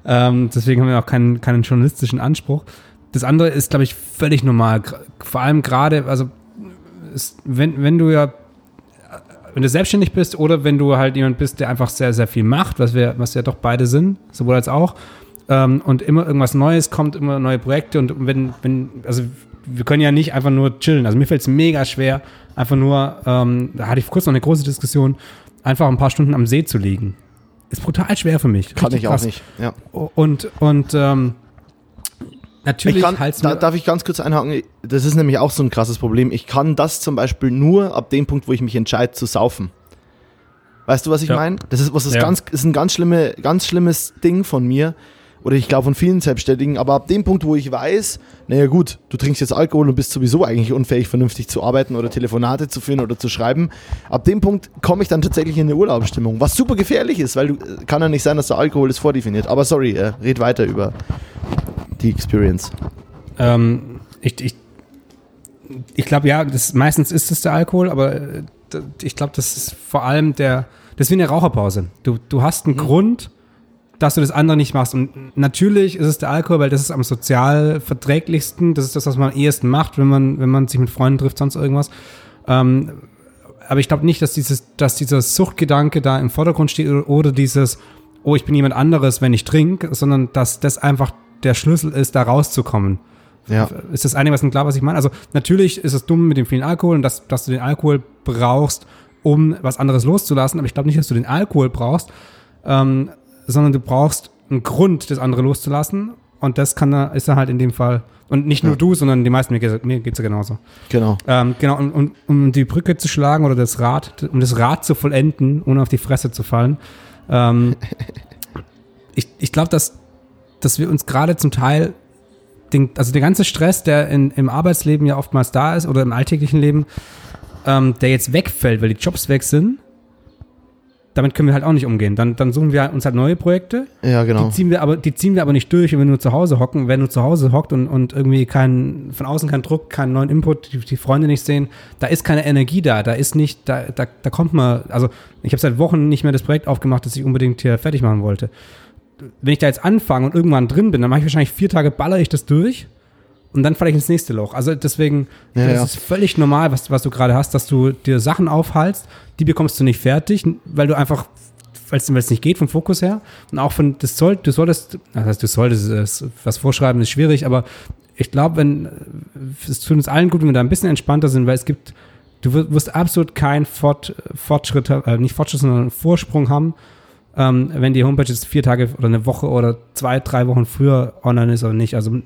Ähm, deswegen haben wir auch keinen, keinen journalistischen Anspruch. Das andere ist, glaube ich, völlig normal. Vor allem gerade, also ist, wenn, wenn du ja, wenn du selbstständig bist oder wenn du halt jemand bist, der einfach sehr, sehr viel macht, was wir, was ja doch beide sind, sowohl als auch, ähm, und immer irgendwas Neues kommt, immer neue Projekte und wenn, wenn, also wir können ja nicht einfach nur chillen. Also mir fällt es mega schwer, einfach nur, ähm, da hatte ich vor kurzem noch eine große Diskussion, einfach ein paar Stunden am See zu liegen. Ist brutal schwer für mich. Kann ich krass. auch nicht, ja. Und, und ähm, natürlich kann, da, Darf ich ganz kurz einhaken? Das ist nämlich auch so ein krasses Problem. Ich kann das zum Beispiel nur ab dem Punkt, wo ich mich entscheide zu saufen. Weißt du, was ich ja. meine? Das ist was ist ja. ganz ist ein ganz schlimme, ganz schlimmes Ding von mir, Oder ich glaube von vielen Selbstständigen, aber ab dem Punkt, wo ich weiß, naja gut, du trinkst jetzt Alkohol und bist sowieso eigentlich unfähig, vernünftig zu arbeiten oder Telefonate zu führen oder zu schreiben, ab dem Punkt komme ich dann tatsächlich in eine Urlaubsstimmung, was super gefährlich ist, weil du, kann ja nicht sein, dass der Alkohol ist vordefiniert. Aber sorry, äh, red weiter über die Experience. Ähm, ich ich, ich glaube, ja, das, meistens ist es der Alkohol, aber äh, ich glaube, das ist vor allem der, das ist wie eine Raucherpause. Du, du hast einen mhm. Grund, dass du das andere nicht machst. Und natürlich ist es der Alkohol, weil das ist am sozial verträglichsten. Das ist das, was man am ehesten macht, wenn man, wenn man sich mit Freunden trifft, sonst irgendwas. Ähm, aber ich glaube nicht, dass, dieses, dass dieser Suchtgedanke da im Vordergrund steht oder, dieses, oh, ich bin jemand anderes, wenn ich trinke, sondern dass das einfach der Schlüssel ist, da rauszukommen. Ja. Ist das einigermaßen klar, was ich meine? Also natürlich ist es dumm mit dem vielen Alkohol und dass, dass du den Alkohol brauchst, um was anderes loszulassen, aber ich glaube nicht, dass du den Alkohol brauchst, ähm, sondern du brauchst einen Grund, das andere loszulassen. Und das kann er, ist er halt in dem Fall. Und nicht nur ja. du, sondern die meisten, mir geht es ja genauso. Genau. Ähm, genau, und, und, um die Brücke zu schlagen oder das Rad, um das Rad zu vollenden, ohne auf die Fresse zu fallen. Ähm, *laughs* ich ich glaube, dass, dass wir uns gerade zum Teil, den, also der ganze Stress, der in, im Arbeitsleben ja oftmals da ist oder im alltäglichen Leben, ähm, der jetzt wegfällt, weil die Jobs weg sind, damit können wir halt auch nicht umgehen. Dann, dann suchen wir uns halt neue Projekte. Ja, genau. Die ziehen wir aber, die ziehen wir aber nicht durch, wenn wir nur zu Hause hocken. Wenn du zu Hause hockt und, und irgendwie kein, von außen kein Druck, keinen neuen Input, die, die Freunde nicht sehen, da ist keine Energie da. Da ist nicht, da, da, da kommt man, also ich habe seit Wochen nicht mehr das Projekt aufgemacht, das ich unbedingt hier fertig machen wollte. Wenn ich da jetzt anfange und irgendwann drin bin, dann mache ich wahrscheinlich vier Tage, baller ich das durch und dann falle ich ins nächste Loch. Also deswegen, ja, das ja. ist völlig normal, was, was du gerade hast, dass du dir Sachen aufhalst, die bekommst du nicht fertig, weil du einfach, weil es nicht geht vom Fokus her und auch von, das soll, du solltest, das heißt, du solltest was vorschreiben, ist schwierig, aber ich glaube, wenn, es tut uns allen gut, wenn wir da ein bisschen entspannter sind, weil es gibt, du wirst absolut keinen Fort, Fortschritt, äh, nicht Fortschritt, sondern Vorsprung haben, ähm, wenn die Homepage jetzt vier Tage oder eine Woche oder zwei, drei Wochen früher online ist oder nicht. Also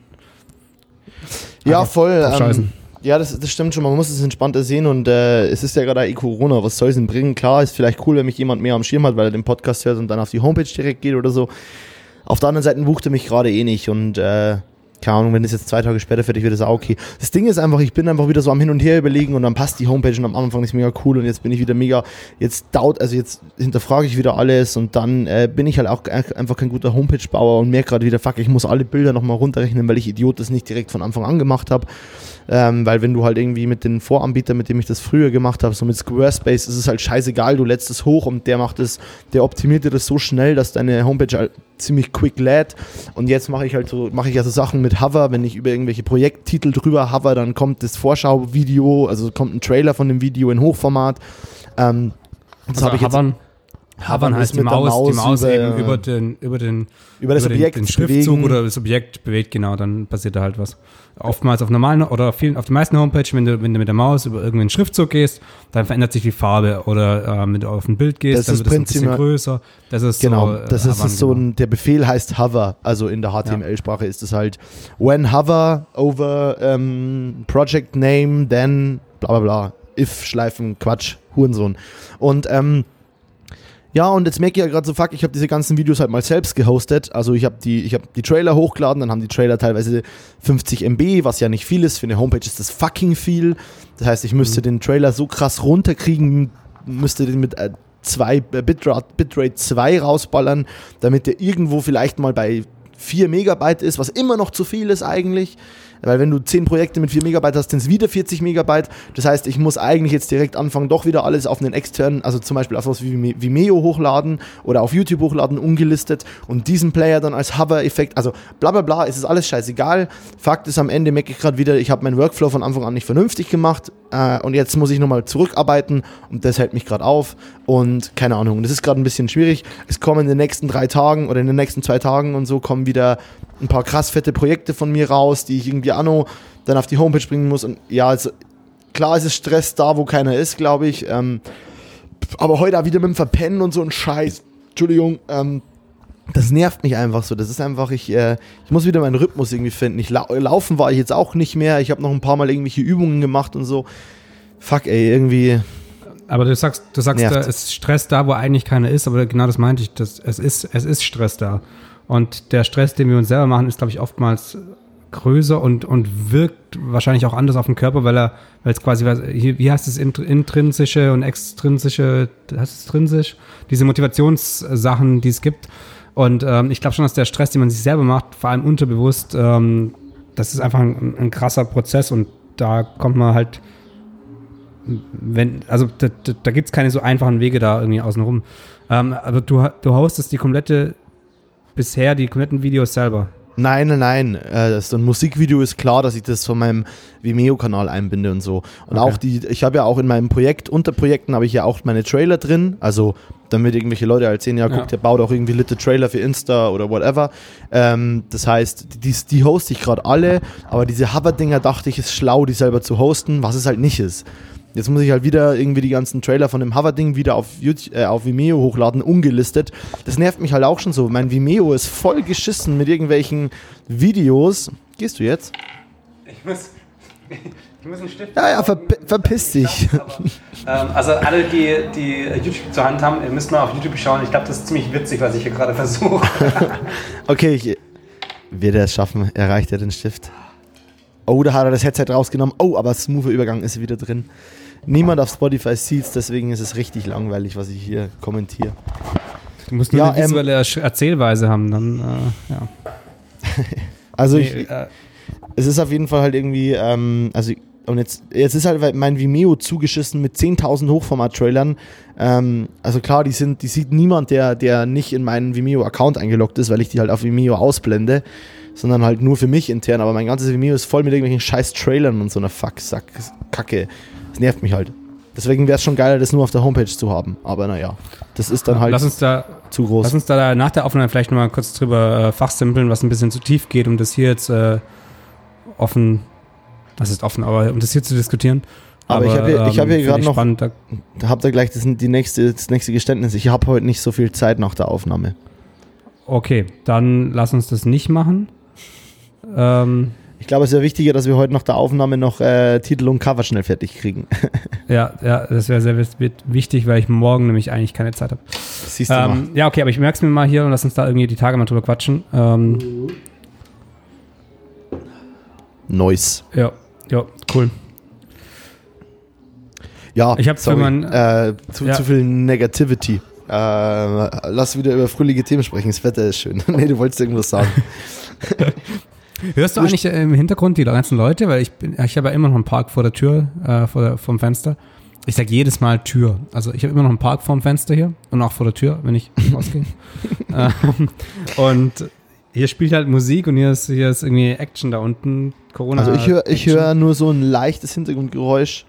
ja, voll. Ähm, ja, das, das stimmt schon. Man muss es entspannter sehen und äh, es ist ja gerade eh Corona. Was soll es denn bringen? Klar, ist vielleicht cool, wenn mich jemand mehr am Schirm hat, weil er den Podcast hört und dann auf die Homepage direkt geht oder so. Auf der anderen Seite wucht er mich gerade eh nicht und äh, keine Ahnung, wenn das jetzt zwei Tage später fertig wird, ist auch okay. Das Ding ist einfach, ich bin einfach wieder so am Hin und Her überlegen und dann passt die Homepage und am Anfang ist mega cool und jetzt bin ich wieder mega, jetzt dauert, also jetzt hinterfrage ich wieder alles und dann äh, bin ich halt auch einfach kein guter Homepage-Bauer und merke gerade wieder, fuck, ich muss alle Bilder nochmal runterrechnen, weil ich Idiot das nicht direkt von Anfang an gemacht habe. Ähm, weil wenn du halt irgendwie mit den Voranbietern, mit dem ich das früher gemacht habe, so mit Squarespace, ist es halt scheißegal, du lädst es hoch und der macht es, der optimiert dir das so schnell, dass deine Homepage halt ziemlich quick lädt. Und jetzt mache ich halt so, mache ich also Sachen mit Hover, wenn ich über irgendwelche Projekttitel drüber hover, dann kommt das Vorschauvideo, also kommt ein Trailer von dem Video in Hochformat. Ähm, das also habe ich jetzt. Hovern heißt die Maus, Maus, die Maus über, eben über den, über den, über das über Objekt den, den Schriftzug bewegen. oder das Objekt bewegt, genau, dann passiert da halt was. Oftmals auf normalen oder auf vielen, auf den meisten Homepages, wenn du, wenn du mit der Maus über irgendeinen Schriftzug gehst, dann verändert sich die Farbe oder äh, du auf ein Bild gehst, das dann wird es ein bisschen größer. Das ist genau, so, äh, das ist Hovern, so ein, genau. der Befehl heißt Hover, also in der HTML-Sprache ja. ist es halt when hover over um, ähm, project name, then bla bla bla, if Schleifen, Quatsch, Hurensohn. Und ähm, ja, und jetzt merke ich ja gerade so, fuck, ich habe diese ganzen Videos halt mal selbst gehostet. Also ich habe die, hab die Trailer hochgeladen, dann haben die Trailer teilweise 50 MB, was ja nicht viel ist. Für eine Homepage ist das fucking viel. Das heißt, ich müsste mhm. den Trailer so krass runterkriegen, müsste den mit äh, zwei, äh, Bitrate, Bitrate 2 rausballern, damit der irgendwo vielleicht mal bei 4 Megabyte ist, was immer noch zu viel ist eigentlich. Weil wenn du 10 Projekte mit 4 Megabyte hast, sind es wieder 40 Megabyte. Das heißt, ich muss eigentlich jetzt direkt anfangen, doch wieder alles auf einen externen, also zum Beispiel auf was wie Vimeo hochladen oder auf YouTube hochladen, ungelistet und diesen Player dann als Hover-Effekt, also bla bla bla, ist es alles scheißegal. Fakt ist, am Ende merke ich gerade wieder, ich habe meinen Workflow von Anfang an nicht vernünftig gemacht äh, und jetzt muss ich nochmal zurückarbeiten und das hält mich gerade auf und keine Ahnung, das ist gerade ein bisschen schwierig. Es kommen in den nächsten drei Tagen oder in den nächsten zwei Tagen und so kommen wieder ein paar krass fette Projekte von mir raus, die ich irgendwie anno dann auf die Homepage bringen muss. Und ja, also klar ist es Stress da, wo keiner ist, glaube ich. Ähm, aber heute auch wieder mit dem Verpennen und so ein Scheiß. Entschuldigung, ähm, das nervt mich einfach so. Das ist einfach, ich, äh, ich muss wieder meinen Rhythmus irgendwie finden. Ich lau laufen war ich jetzt auch nicht mehr. Ich habe noch ein paar Mal irgendwelche Übungen gemacht und so. Fuck, ey, irgendwie Aber du sagst, du sagst, Nervt. da ist Stress da, wo eigentlich keiner ist, aber genau das meinte ich. Das, es, ist, es ist Stress da. Und der Stress, den wir uns selber machen, ist, glaube ich, oftmals größer und, und wirkt wahrscheinlich auch anders auf den Körper, weil er, weil es quasi, wie heißt es, int- intrinsische und extrinsische, heißt es intrinsisch? Diese Motivationssachen, die es gibt. Und ähm, ich glaube schon, dass der Stress, den man sich selber macht, vor allem unterbewusst, ähm, das ist einfach ein, ein krasser Prozess und da kommt man halt wenn, also da, da, da gibt es keine so einfachen Wege da irgendwie außen rum. Ähm, aber du, du hostest die komplette, bisher die kompletten Videos selber. Nein, nein, nein. Äh, so ein Musikvideo ist klar, dass ich das von meinem Vimeo-Kanal einbinde und so. Und Okay. auch die, ich habe ja auch in meinem Projekt, unter Projekten habe ich ja auch meine Trailer drin. Also, damit irgendwelche Leute halt sehen, ja, Ja. guck, der baut auch irgendwie litte Trailer für Insta oder whatever. Ähm, das heißt, die, die hoste ich gerade alle, aber diese Hover-Dinger dachte ich, ist schlau, die selber zu hosten, was es halt nicht ist. Jetzt muss ich halt wieder irgendwie die ganzen Trailer von dem Hover-Ding wieder auf, YouTube, äh, auf Vimeo hochladen, ungelistet. Das nervt mich halt auch schon so. Mein Vimeo ist voll geschissen mit irgendwelchen Videos. Gehst du jetzt? Ich muss, ich muss einen Stift. Ja, ja, verp verpiss dich. ähm, also alle, die, die YouTube zur Hand haben, ihr müsst mal auf YouTube schauen. Ich glaube, das ist ziemlich witzig, was ich hier gerade versuche. *laughs* Okay, ich, wird er es schaffen? Erreicht er den Stift? Oh, da hat er das Headset rausgenommen. Oh, aber smoother Übergang ist wieder drin. Niemand auf Spotify sieht's, deswegen ist es richtig langweilig, was ich hier kommentiere. Du musst nur Ja, eine ähm, visuelle Ersch- Erzählweise haben, dann, äh, ja. *laughs* Also Nee, ich, äh, es ist auf jeden Fall halt irgendwie, ähm, also und jetzt, jetzt ist halt mein Vimeo zugeschissen mit 10.000 Hochformat-Trailern. Ähm, also klar, die sind, die sieht niemand, der, der nicht in meinen Vimeo-Account eingeloggt ist, weil ich die halt auf Vimeo ausblende, sondern halt nur für mich intern. Aber mein ganzes Vimeo ist voll mit irgendwelchen scheiß Trailern und so einer Fuck-Sack-Kacke. Das nervt mich halt. Deswegen wäre es schon geiler, das nur auf der Homepage zu haben. Aber naja, das ist dann halt lass uns da, zu groß. lass uns da nach der Aufnahme vielleicht nochmal kurz drüber äh, fachsimpeln, was ein bisschen zu tief geht, um das hier jetzt äh, offen, das ist offen, aber um das hier zu diskutieren. Aber ich hab hier- ich hab hier ich noch- spannend, da, Da habt ihr gleich das, die nächste, das nächste Geständnis. Ich habe heute nicht so viel Zeit nach der Aufnahme. Okay, dann lass uns das nicht machen. Ähm, Ich glaube, es wäre wichtiger, dass wir heute nach der Aufnahme noch äh, Titel und Cover schnell fertig kriegen. *laughs* ja, ja, das wäre sehr wi- wichtig, weil ich morgen nämlich eigentlich keine Zeit habe. Siehst du mal. Ähm, ja, okay, aber ich merke es mir mal hier und lass uns da irgendwie die Tage mal drüber quatschen. Ähm, Noise. ja, ja, cool. Ja, Ich hab für sorry. mein- äh, zu, Ja. zu viel Negativity. Äh, lass wieder über fröhliche Themen sprechen. Das Wetter ist schön. *laughs* nee, du wolltest irgendwas sagen. *laughs* Hörst du eigentlich äh, im Hintergrund die ganzen Leute? Weil ich bin, ich habe ja immer noch einen Park vor der Tür, äh, vor der, vom Fenster. Ich sage jedes Mal Tür. Also ich habe immer noch einen Park vorm Fenster hier und auch vor der Tür, wenn ich *laughs* rausgehe. ähm, und hier spielt halt Musik und hier ist, hier ist irgendwie Action da unten. Corona. Also ich höre ich hör nur so ein leichtes Hintergrundgeräusch.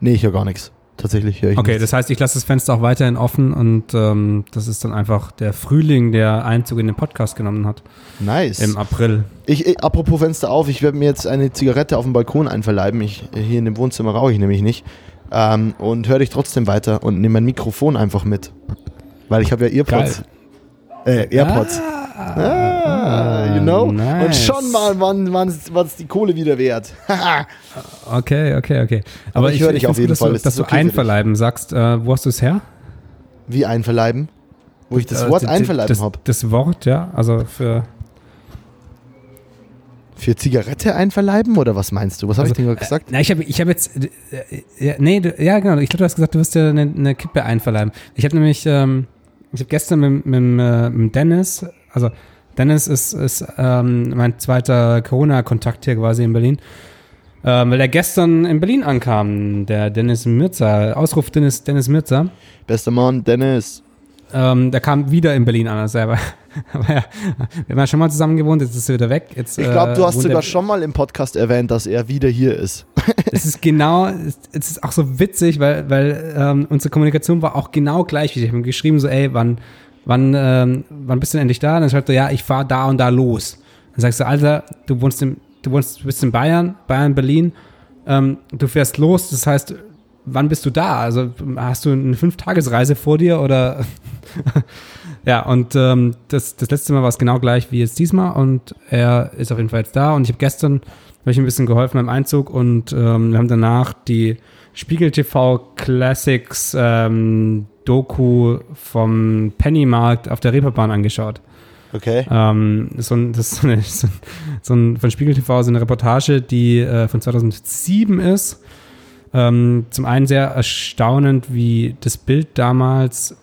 Nee, ich höre gar nichts. Tatsächlich höre ich Okay, nichts. das heißt, ich lasse das Fenster auch weiterhin offen und ähm, das ist dann einfach der Frühling, der Einzug in den Podcast genommen hat Nice. im April. Ich, ich, apropos Fenster auf, ich werde mir jetzt eine Zigarette auf dem Balkon einverleiben. Ich, hier in dem Wohnzimmer rauche ich nämlich nicht. Ähm, und höre dich trotzdem weiter und nehme mein Mikrofon einfach mit. Weil ich habe ja Earpods. Äh, AirPods. Ah, you know? Und nice. schon mal, wann was die Kohle wieder wert. *laughs* Okay, okay, okay. Aber ich höre dich auf jeden dass Fall. Du, dass das du okay einverleiben sagst. Äh, wo hast du es her? Wie einverleiben? Wo ich das Äh, Wort einverleiben habe. Das Wort, ja. Also für. Für Zigarette einverleiben oder was meinst du? Was habe Also, ich denn gesagt? Na, ich habe ich hab jetzt. Äh, äh, ja, nee, du, ja, genau. Ich glaube, du hast gesagt, du wirst dir eine, eine Kippe einverleiben. Ich habe nämlich. Ähm, ich habe gestern mit, mit, mit Dennis. Also, Dennis ist, ist ähm, mein zweiter Corona-Kontakt hier quasi in Berlin. Ähm, weil er gestern in Berlin ankam, der Dennis Mirza, Ausruf Dennis, Dennis Mirza. Bester Mann, Dennis. Ähm, der kam wieder in Berlin an, also er war, aber ja, wir haben ja schon mal zusammen gewohnt, jetzt ist er wieder weg. Jetzt, Ich glaube, du äh, hast sogar er- schon mal im Podcast erwähnt, dass er wieder hier ist. *laughs* Es ist genau, es es ist auch so witzig, weil, weil ähm, unsere Kommunikation war auch genau gleich. Ich habe ihm geschrieben, so, ey, wann, wann, ähm, wann bist du denn endlich da? Und dann schreibt er, ja, ich fahre da und da los. Dann sagst du, Alter, du wohnst im, du wohnst, du bist in Bayern, Bayern, Berlin, ähm, du fährst los, das heißt, wann bist du da? Also hast du eine Fünf-Tagesreise vor dir oder *laughs* ja, und ähm, das, das letzte Mal war es genau gleich wie jetzt diesmal und er ist auf jeden Fall jetzt da und ich habe gestern habe ich ein bisschen geholfen beim Einzug und ähm, wir haben danach die Spiegel TV Classics ähm, Doku vom Pennymarkt auf der Reeperbahn angeschaut. Okay. Ähm, so ein, das ist so, eine, *laughs* so, ein, so ein, von Spiegel TV so eine Reportage, die äh, von 2007 ist. Ähm, zum einen sehr erstaunend, wie das Bild damals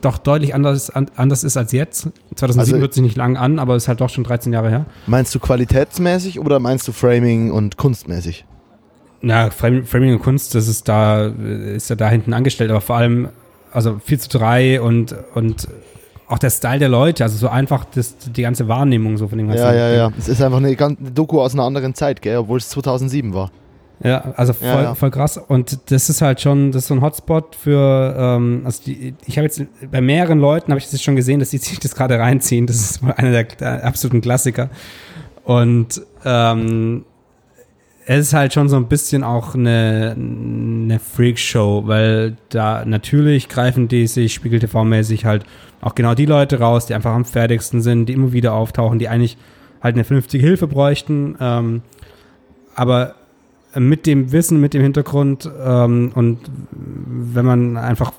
doch deutlich anders, an, anders ist als jetzt. 2007 Also- hört sich nicht lang an, aber ist halt doch schon 13 Jahre her. Meinst du qualitätsmäßig oder meinst du Framing und kunstmäßig? Frame- Framing und Kunst, das ist da, ist ja da hinten angestellt, aber vor allem, also 4 zu 3 und, und auch der Style der Leute, also so einfach das, die ganze Wahrnehmung so von dem ganzen. Ja, ja, ja. Es ist einfach eine Doku aus einer anderen Zeit, gell? Obwohl es 2007 war. Ja, also voll, Ja, ja. voll krass. Und das ist halt schon, das ist so ein Hotspot für, ähm, also die, ich habe jetzt bei mehreren Leuten habe ich das jetzt schon gesehen, dass die *laughs* sich das gerade reinziehen. Das ist wohl einer der, der absoluten Klassiker. Und ähm, es ist halt schon so ein bisschen auch eine, eine Freakshow, weil da natürlich greifen die sich Spiegel TV-mäßig halt auch genau die Leute raus, die einfach am fertigsten sind, die immer wieder auftauchen, die eigentlich halt eine vernünftige Hilfe bräuchten. Ähm, aber mit dem Wissen, mit dem Hintergrund ähm, und wenn man einfach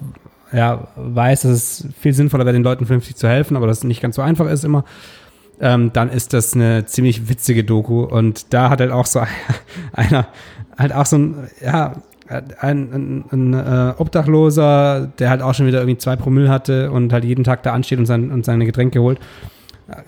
ja, weiß, dass es viel sinnvoller wäre, den Leuten vernünftig zu helfen, aber das nicht ganz so einfach ist immer, ähm, dann ist das eine ziemlich witzige Doku. Und da hat halt auch so *laughs* einer, halt auch so ein, ja, ein, ein, ein äh, Obdachloser, der halt auch schon wieder irgendwie zwei Promille hatte und halt jeden Tag da ansteht und, sein, und seine Getränke holt,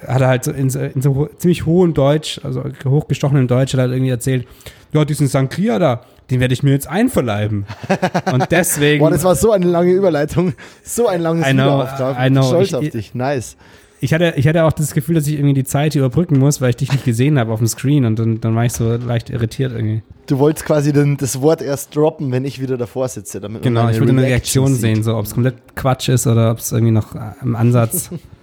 hat er halt so in, so- in so ziemlich hohem Deutsch, also hochgestochenem Deutsch, hat er halt irgendwie erzählt, ja, diesen Sangria da, den werde ich mir jetzt einverleiben. *laughs* Und deswegen. Boah, das war so eine lange Überleitung. So ein langes I know. I know. Stolz Ich- auf dich. Nice. Ich hatte, ich hatte auch das Gefühl, dass ich irgendwie die Zeit überbrücken muss, weil ich dich nicht gesehen habe auf dem Screen und dann, dann war ich so leicht irritiert irgendwie. Du wolltest quasi den, das Wort erst droppen, wenn ich wieder davor sitze. Damit Genau, ich wollte eine Reaktion sieht. sehen, so ob es komplett Quatsch ist oder ob es irgendwie noch äh, im Ansatz *laughs*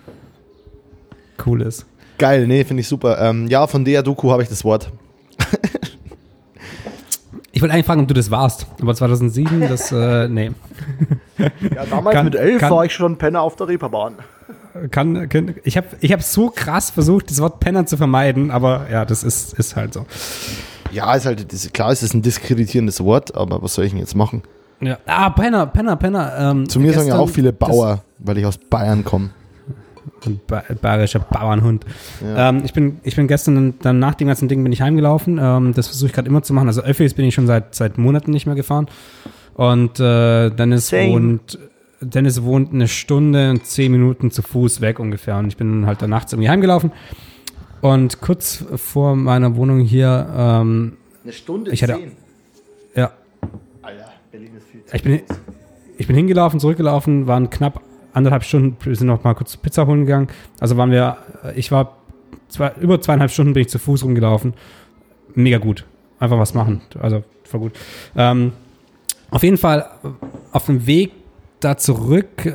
cool ist. Geil, nee, finde ich super. Ähm, ja, von der Doku habe ich das Wort. Ich wollte eigentlich fragen, ob du das warst, aber 2007, das, äh, nee. Ja, damals Kann- kann- ich schon Penner auf der Reeperbahn. Kann, kann, ich habe ich hab so krass versucht, das Wort Penner zu vermeiden, aber ja, das ist, ist halt so. Ja, ist halt, das, klar ist es ein diskreditierendes Wort, aber was soll ich denn jetzt machen? Ja. Ah, Penner, Penner, Penner. Ähm, Zu mir sagen ja auch viele Bauer, weil ich aus Bayern komme. Ein ba bayerischer Bauernhund. Ja. Ähm, ich, bin, ich bin gestern, dann nach dem ganzen Ding bin ich heimgelaufen. Ähm, das versuche ich gerade immer zu machen. Also Öffis bin ich schon seit, seit Monaten nicht mehr gefahren. Und äh, Dennis Same. wohnt Dennis wohnt eine Stunde und zehn Minuten zu Fuß weg ungefähr. Und ich bin halt dann nachts irgendwie heimgelaufen. Und kurz vor meiner Wohnung hier, ähm, Eine Stunde Ich hatte- ja, Alter, Berlin ist viel Ich bin, ich bin hingelaufen, zurückgelaufen, waren knapp anderthalb Stunden, wir sind noch mal kurz Pizza holen gegangen. Also waren wir, ich war zwei, über zweieinhalb Stunden bin ich zu Fuß rumgelaufen. Mega gut. Einfach was machen. Also voll gut. Ähm, auf jeden Fall auf dem Weg da zurück äh,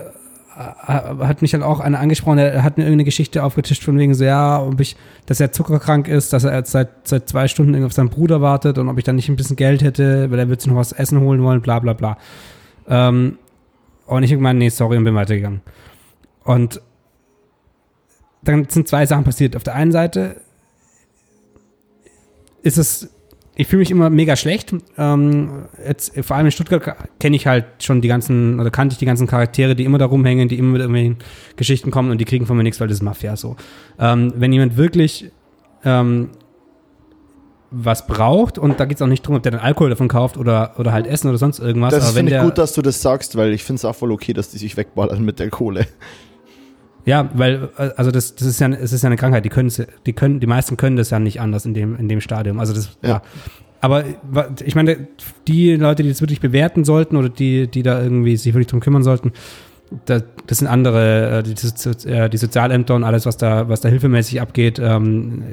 hat mich halt auch einer angesprochen, der hat mir irgendeine Geschichte aufgetischt von wegen so, ja, ob ich, dass er zuckerkrank ist, dass er seit, seit zwei Stunden auf seinen Bruder wartet und ob ich dann nicht ein bisschen Geld hätte, weil er wird sich noch was essen holen wollen, bla bla bla. Ähm, und ich gemeint, nee, sorry, und bin weitergegangen. Und dann sind zwei Sachen passiert. Auf der einen Seite ist es, ich fühle mich immer mega schlecht. Ähm, jetzt, vor allem in Stuttgart kenne ich halt schon die ganzen, oder kannte ich die ganzen Charaktere, die immer da rumhängen, die immer mit irgendwelchen Geschichten kommen und die kriegen von mir nichts, weil das ist Mafia so. Ähm, wenn jemand wirklich ähm, was braucht, und da geht es auch nicht darum, ob der dann Alkohol davon kauft oder, oder halt Essen oder sonst irgendwas. Das finde ich gut, dass du das sagst, weil ich finde es auch voll okay, dass die sich wegballern mit der Kohle. Ja, weil, äh, also das, das ist ja, es ist ja eine Krankheit, die können, die können, die meisten können das ja nicht anders in dem, in dem Stadium. Also das, ja. Ja. Aber ich meine, die Leute, die das wirklich bewerten sollten oder die, die da irgendwie sich wirklich drum kümmern sollten, das, das sind andere, äh, die, die Sozialämter und alles, was da, was da hilfemäßig abgeht, ähm,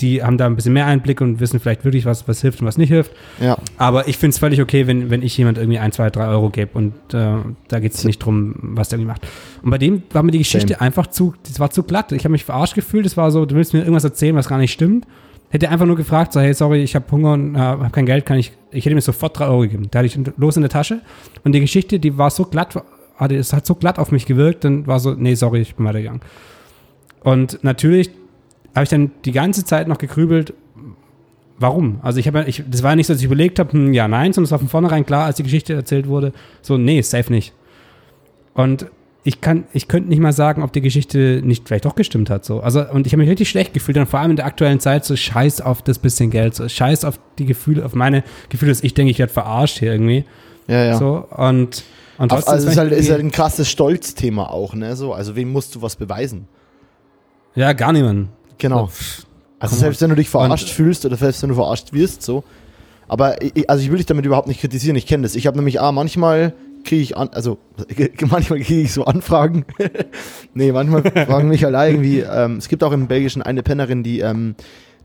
die haben da ein bisschen mehr Einblick und wissen vielleicht wirklich, was, was hilft und was nicht hilft. Ja, Aber ich finde es völlig okay, wenn, wenn ich jemand irgendwie ein, zwei, drei Euro gebe und äh, da geht es nicht drum, was der irgendwie macht. Und bei dem war mir die Geschichte Same. einfach zu, das war zu glatt. Ich habe mich verarscht gefühlt, es war so, du willst mir irgendwas erzählen, was gar nicht stimmt. Hätte einfach nur gefragt, so, hey, sorry, ich habe Hunger und äh, habe kein Geld, kann ich, ich hätte mir sofort drei Euro gegeben. Da hatte ich los in der Tasche und die Geschichte, die war so glatt, hatte, es hat so glatt auf mich gewirkt, dann war so, nee, sorry, ich bin weitergegangen. Und natürlich habe ich dann die ganze Zeit noch gegrübelt, warum? Also ich habe ja, ich, das war ja nicht so, dass ich überlegt habe, hm, ja, nein, sondern es war von vornherein klar, als die Geschichte erzählt wurde, so, nee, safe nicht. Und ich kann, ich könnte nicht mal sagen, ob die Geschichte nicht vielleicht doch gestimmt hat. So. Also, und ich habe mich richtig schlecht gefühlt, und vor allem in der aktuellen Zeit, so scheiß auf das bisschen Geld, so scheiß auf die Gefühle, auf meine Gefühle, dass ich denke, ich werde verarscht hier irgendwie. Ja, ja. So, und, und also trotzdem es ist halt, ist halt ein krasses Stolzthema auch, ne? So, also wem musst du was beweisen? ja, gar niemand. Genau. So, Also selbst wenn du dich verarscht fühlst oder selbst wenn du verarscht wirst, so. Aber ich, also ich will dich damit überhaupt nicht kritisieren, ich kenne das. Ich habe nämlich ah, manchmal kriege ich an, also *laughs* manchmal kriege ich so Anfragen. *laughs* nee, manchmal fragen mich halt irgendwie, ähm, es gibt auch im Belgischen eine Pennerin, die, ähm,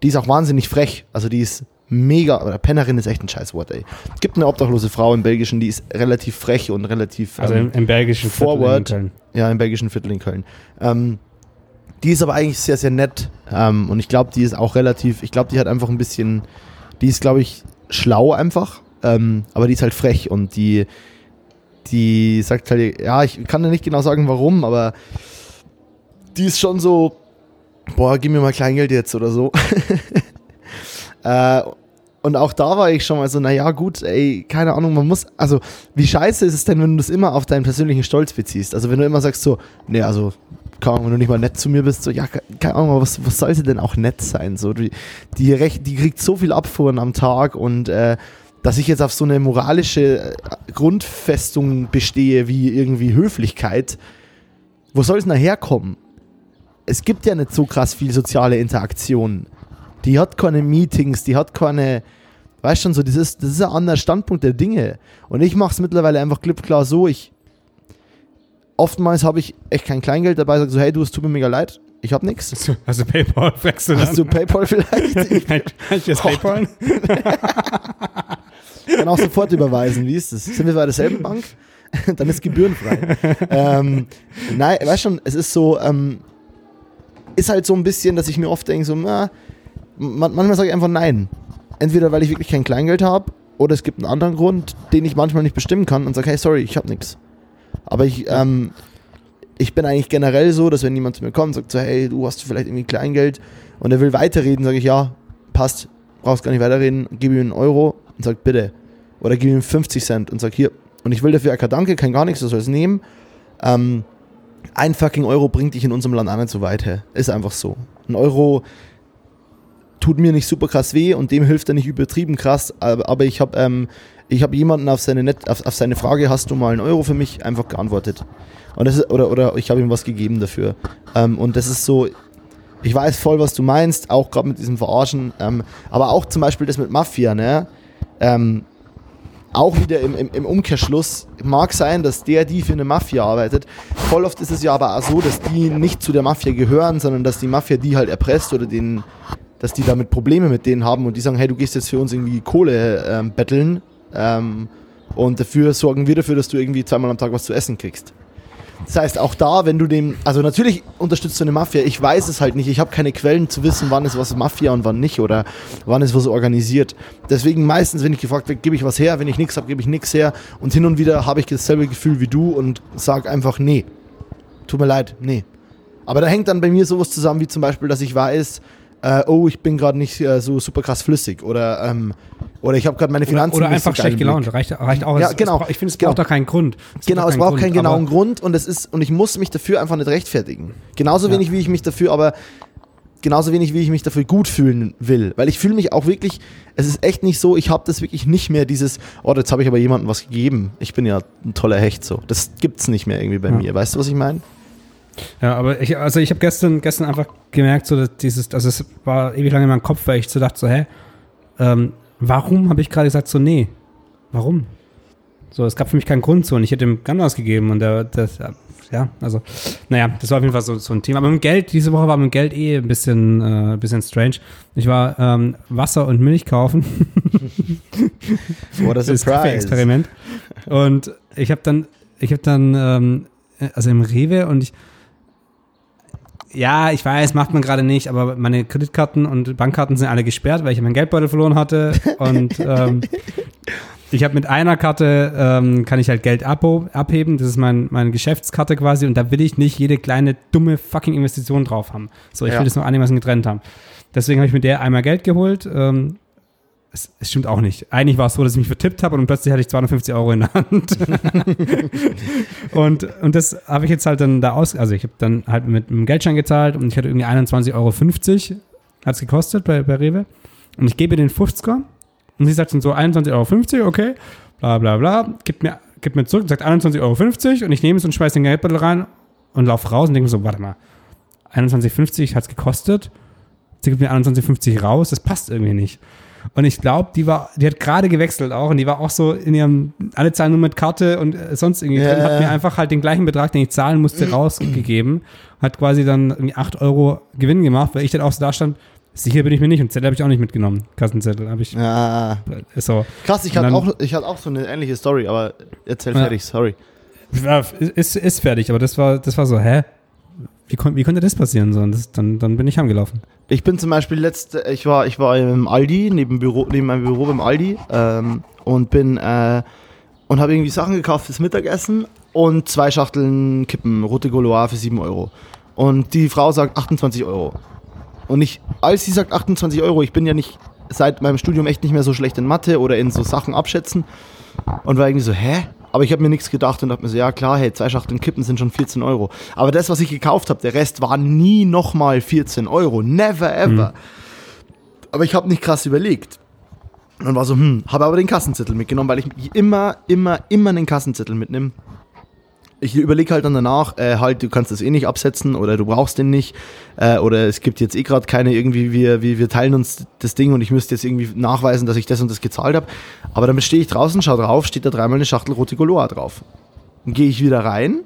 die ist auch wahnsinnig frech. Also die ist mega, oder Pennerin ist echt ein Scheißwort, ey. Es gibt eine obdachlose Frau im Belgischen, die ist relativ frech und relativ Also ähm, im, im belgischen Viertel in Forward. Köln. ja, im belgischen Viertel in Köln. Ähm, die ist aber eigentlich sehr, sehr nett. Ähm, und ich glaube, die ist auch relativ, ich glaube, die hat einfach ein bisschen, die ist, glaube ich, schlau einfach. Ähm, aber die ist halt frech und die, die sagt halt, ja, ich kann dir nicht genau sagen, warum, aber die ist schon so, boah, gib mir mal Kleingeld jetzt oder so. *laughs* äh, und auch da war ich schon mal so, naja, gut, ey, keine Ahnung, man muss, also, wie scheiße ist es denn, wenn du das immer auf deinen persönlichen Stolz beziehst? Also, wenn du immer sagst so, nee, also, keine Ahnung, wenn du nicht mal nett zu mir bist, so, ja, ke- keine Ahnung, was, was sollte denn auch nett sein? So, die, die, recht, die kriegt so viel Abfuhren am Tag und, äh, dass ich jetzt auf so eine moralische äh, Grundfestung bestehe, wie irgendwie Höflichkeit, wo soll es denn herkommen? Es gibt ja nicht so krass viel soziale Interaktion. Die hat keine Meetings, die hat keine, weißt schon so, das ist, das ist ein anderer Standpunkt der Dinge. Und ich mache es mittlerweile einfach klipp klar so, ich, oftmals habe ich echt kein Kleingeld dabei, sage so, hey du, es tut mir mega leid, ich habe nichts. Also PayPal fragst du Hast du. Paypal vielleicht? Ich Kann ich jetzt PayPal? *laughs* kann auch sofort überweisen, wie ist das? Sind wir bei derselben Bank? *laughs* Dann ist gebührenfrei. ähm, nein, weißt schon, es ist so, ähm, ist halt so ein bisschen, dass ich mir oft denke, so, na, man, manchmal sage ich einfach nein. Entweder weil ich wirklich kein Kleingeld habe oder es gibt einen anderen Grund, den ich manchmal nicht bestimmen kann und sage, hey, sorry, ich habe nichts. Aber ich, ähm, ich bin eigentlich generell so, dass wenn jemand zu mir kommt und sagt so, hey, du hast vielleicht irgendwie Kleingeld und er will weiterreden, sage ich, ja, passt, brauchst gar nicht weiterreden, gib ihm einen Euro und sag bitte. Oder gib ihm 50 Cent und sag hier. Und ich will dafür kein Danke, kein gar nichts, du sollst es nehmen. Ähm, ein fucking Euro bringt dich in unserem Land auch nicht so weit. Hey. Ist einfach so. Ein Euro tut mir nicht super krass weh und dem hilft er nicht übertrieben krass. Aber, ich habe ähm, hab jemanden auf seine, Net auf, auf seine Frage, hast du mal einen Euro für mich, einfach geantwortet. Und das ist, oder, oder ich habe ihm was gegeben dafür. Ähm, und das ist so, ich weiß voll, was du meinst, auch gerade mit diesem Verarschen. Ähm, aber auch zum Beispiel das mit Mafia, ne? Ähm, auch wieder im, im, im Umkehrschluss mag sein, dass der, die für eine Mafia arbeitet, voll oft ist es ja aber auch so, dass die nicht zu der Mafia gehören, sondern dass die Mafia die halt erpresst oder den, dass die damit Probleme mit denen haben und die sagen, hey, du gehst jetzt für uns irgendwie Kohle ähm, betteln ähm, und dafür sorgen wir dafür, dass du irgendwie zweimal am Tag was zu essen kriegst. Das heißt, auch da, wenn du dem, also natürlich unterstützt du eine Mafia, ich weiß es halt nicht, ich habe keine Quellen zu wissen, wann ist was Mafia und wann nicht oder wann ist was organisiert. Deswegen meistens, wenn ich gefragt werde, gebe ich was her, wenn ich nichts habe, gebe ich nichts her und hin und wieder habe ich dasselbe Gefühl wie du und sage einfach, nee, tut mir leid, nee. Aber da hängt dann bei mir sowas zusammen, wie zum Beispiel, dass ich weiß, äh, oh, ich bin gerade nicht äh, so super krass flüssig oder, ähm, oder ich habe gerade meine Oder, Finanzen oder nicht einfach schlecht gelaunt. Reicht, reicht auch. Ja, Es- genau. Es, braucht- ich finde, es Genau. braucht da keinen Grund. Es Genau, es keinen braucht keinen Grund, genauen aber- Grund und es ist und ich muss mich dafür einfach nicht rechtfertigen. Genauso Ja. wenig wie ich mich dafür aber genauso wenig wie ich mich dafür gut fühlen will, weil ich fühle mich auch wirklich, es ist echt nicht so, ich habe das wirklich nicht mehr dieses oh, jetzt habe ich aber jemandem was gegeben. Ich bin ja ein toller Hecht so. Das gibt's nicht mehr irgendwie bei Ja. mir. Weißt du, was ich meine? Ja, aber ich, also ich habe gestern, gestern einfach gemerkt, so dass dieses, also es war ewig lange in meinem Kopf, weil ich so dachte, so, hä, ähm, warum habe ich gerade gesagt, so, nee, warum? So, es gab für mich keinen Grund so und ich hätte ihm ganz was gegeben und der, das, ja, also, naja, das war auf jeden Fall so, so ein Thema. Aber mit dem Geld, diese Woche war mit dem Geld eh ein bisschen, äh, ein bisschen strange. Ich war ähm, Wasser und Milch kaufen. *laughs* What a das surprise. Kaffee-Experiment. Und ich habe dann, ich habe dann, ähm, also im Rewe und ich, ja, ich weiß, macht man gerade nicht, aber meine Kreditkarten und Bankkarten sind alle gesperrt, weil ich meinen Geldbeutel verloren hatte. Und ähm, *laughs* ich habe mit einer Karte, ähm, kann ich halt Geld abheben. Das ist mein, meine Geschäftskarte quasi. Und da will ich nicht jede kleine, dumme fucking Investition drauf haben. So, ich Ja. will das noch einigermaßen getrennt haben. Deswegen habe ich mit der einmal Geld geholt. Ähm, es, es stimmt auch nicht. Eigentlich war es so, dass ich mich vertippt habe und plötzlich hatte ich 250 Euro in der Hand. *laughs* und, und das habe ich jetzt halt dann da aus, also ich habe dann halt mit einem Geldschein gezahlt und ich hatte irgendwie 21,50 Euro hat es gekostet bei, bei Rewe. Und ich gebe den 50er und sie sagt dann so 21,50 Euro, okay, bla bla bla, gibt mir, gibt mir zurück und sagt 21,50 Euro und ich nehme es und schmeiße den Geldbeutel rein und laufe raus und denke mir so, warte mal, 21,50 hat es gekostet, sie gibt mir 21,50 raus, das passt irgendwie nicht. Und ich glaube, die war, die hat gerade gewechselt auch und die war auch so in ihrem, alle zahlen nur mit Karte und äh, sonst irgendwie Ja, drin, hat mir einfach halt den gleichen Betrag, den ich zahlen musste, rausgegeben. Hat quasi dann irgendwie 8 Euro Gewinn gemacht, weil ich dann auch so da stand, sicher bin ich mir nicht und Zettel habe ich auch nicht mitgenommen. Kassenzettel habe ich, Ja. ist so. Krass, ich hatte, auch, ich hatte auch so eine ähnliche Story, aber erzähl Ja. fertig, sorry. Ja, ist, ist fertig, aber das war, das war so, hä? Wie, kon, wie konnte das passieren? So, das, dann, dann bin ich heimgelaufen. Ich bin zum Beispiel letzte, ich war, ich war im Aldi, neben, Büro, neben meinem Büro beim Aldi ähm, und bin äh, und habe irgendwie Sachen gekauft fürs Mittagessen und zwei Schachteln Kippen, rote Gaulois für 7 Euro. Und die Frau sagt 28 Euro. Und ich, als sie sagt 28 Euro, ich bin ja nicht seit meinem Studium echt nicht mehr so schlecht in Mathe oder in so Sachen abschätzen und war irgendwie so, hä? Aber ich habe mir nichts gedacht und dachte mir so, ja klar, hey, zwei Schachteln Kippen sind schon 14 Euro. Aber das, was ich gekauft habe, der Rest war nie nochmal 14 Euro. Never ever. Aber ich habe nicht krass überlegt. Und war so, hm, habe aber den Kassenzettel mitgenommen, weil ich immer, immer, immer einen Kassenzettel mitnehme. Ich überlege halt dann danach, äh, halt, du kannst das eh nicht absetzen oder du brauchst den nicht. Äh, oder es gibt jetzt eh gerade keine irgendwie, wir, wir, wir teilen uns das Ding und ich müsste jetzt irgendwie nachweisen, dass ich das und das gezahlt habe. Aber dann stehe ich draußen, schau drauf, steht da dreimal eine Schachtel rote Goloa drauf. Dann gehe ich wieder rein,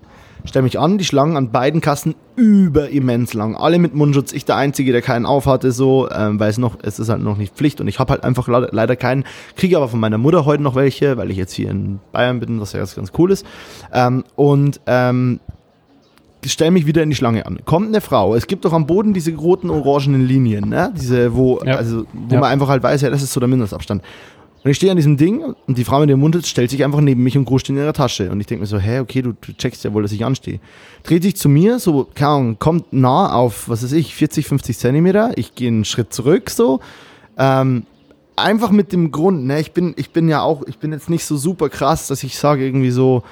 stelle mich an, die Schlangen an beiden Kassen überimmens lang. Alle mit Mundschutz, ich der Einzige, der keinen auf hatte, so, ähm, weil es noch, es ist halt noch nicht Pflicht und ich habe halt einfach le- leider keinen, kriege aber von meiner Mutter heute noch welche, weil ich jetzt hier in Bayern bin, was ja ganz, ganz cool ist. Ähm, und ähm, stelle mich wieder in die Schlange an. Kommt eine Frau, es gibt doch am Boden diese roten, orangenen Linien, ne? Diese, wo, Ja. also, wo Ja. man einfach halt weiß, ja, das ist so der Mindestabstand. Und ich stehe an diesem Ding und die Frau mit dem Mundschutz stellt sich einfach neben mich und gruscht in ihrer Tasche. Und ich denke mir so, hä, okay, du, du checkst ja wohl, dass ich anstehe. Dreht sich zu mir, so, keine Ahnung, kommt nah auf, was weiß ich, 40, 50 Zentimeter. Ich gehe einen Schritt zurück, so. Ähm, einfach mit dem Grund, ne, ich bin, ich bin ja auch, ich bin jetzt nicht so super krass, dass ich sage irgendwie so,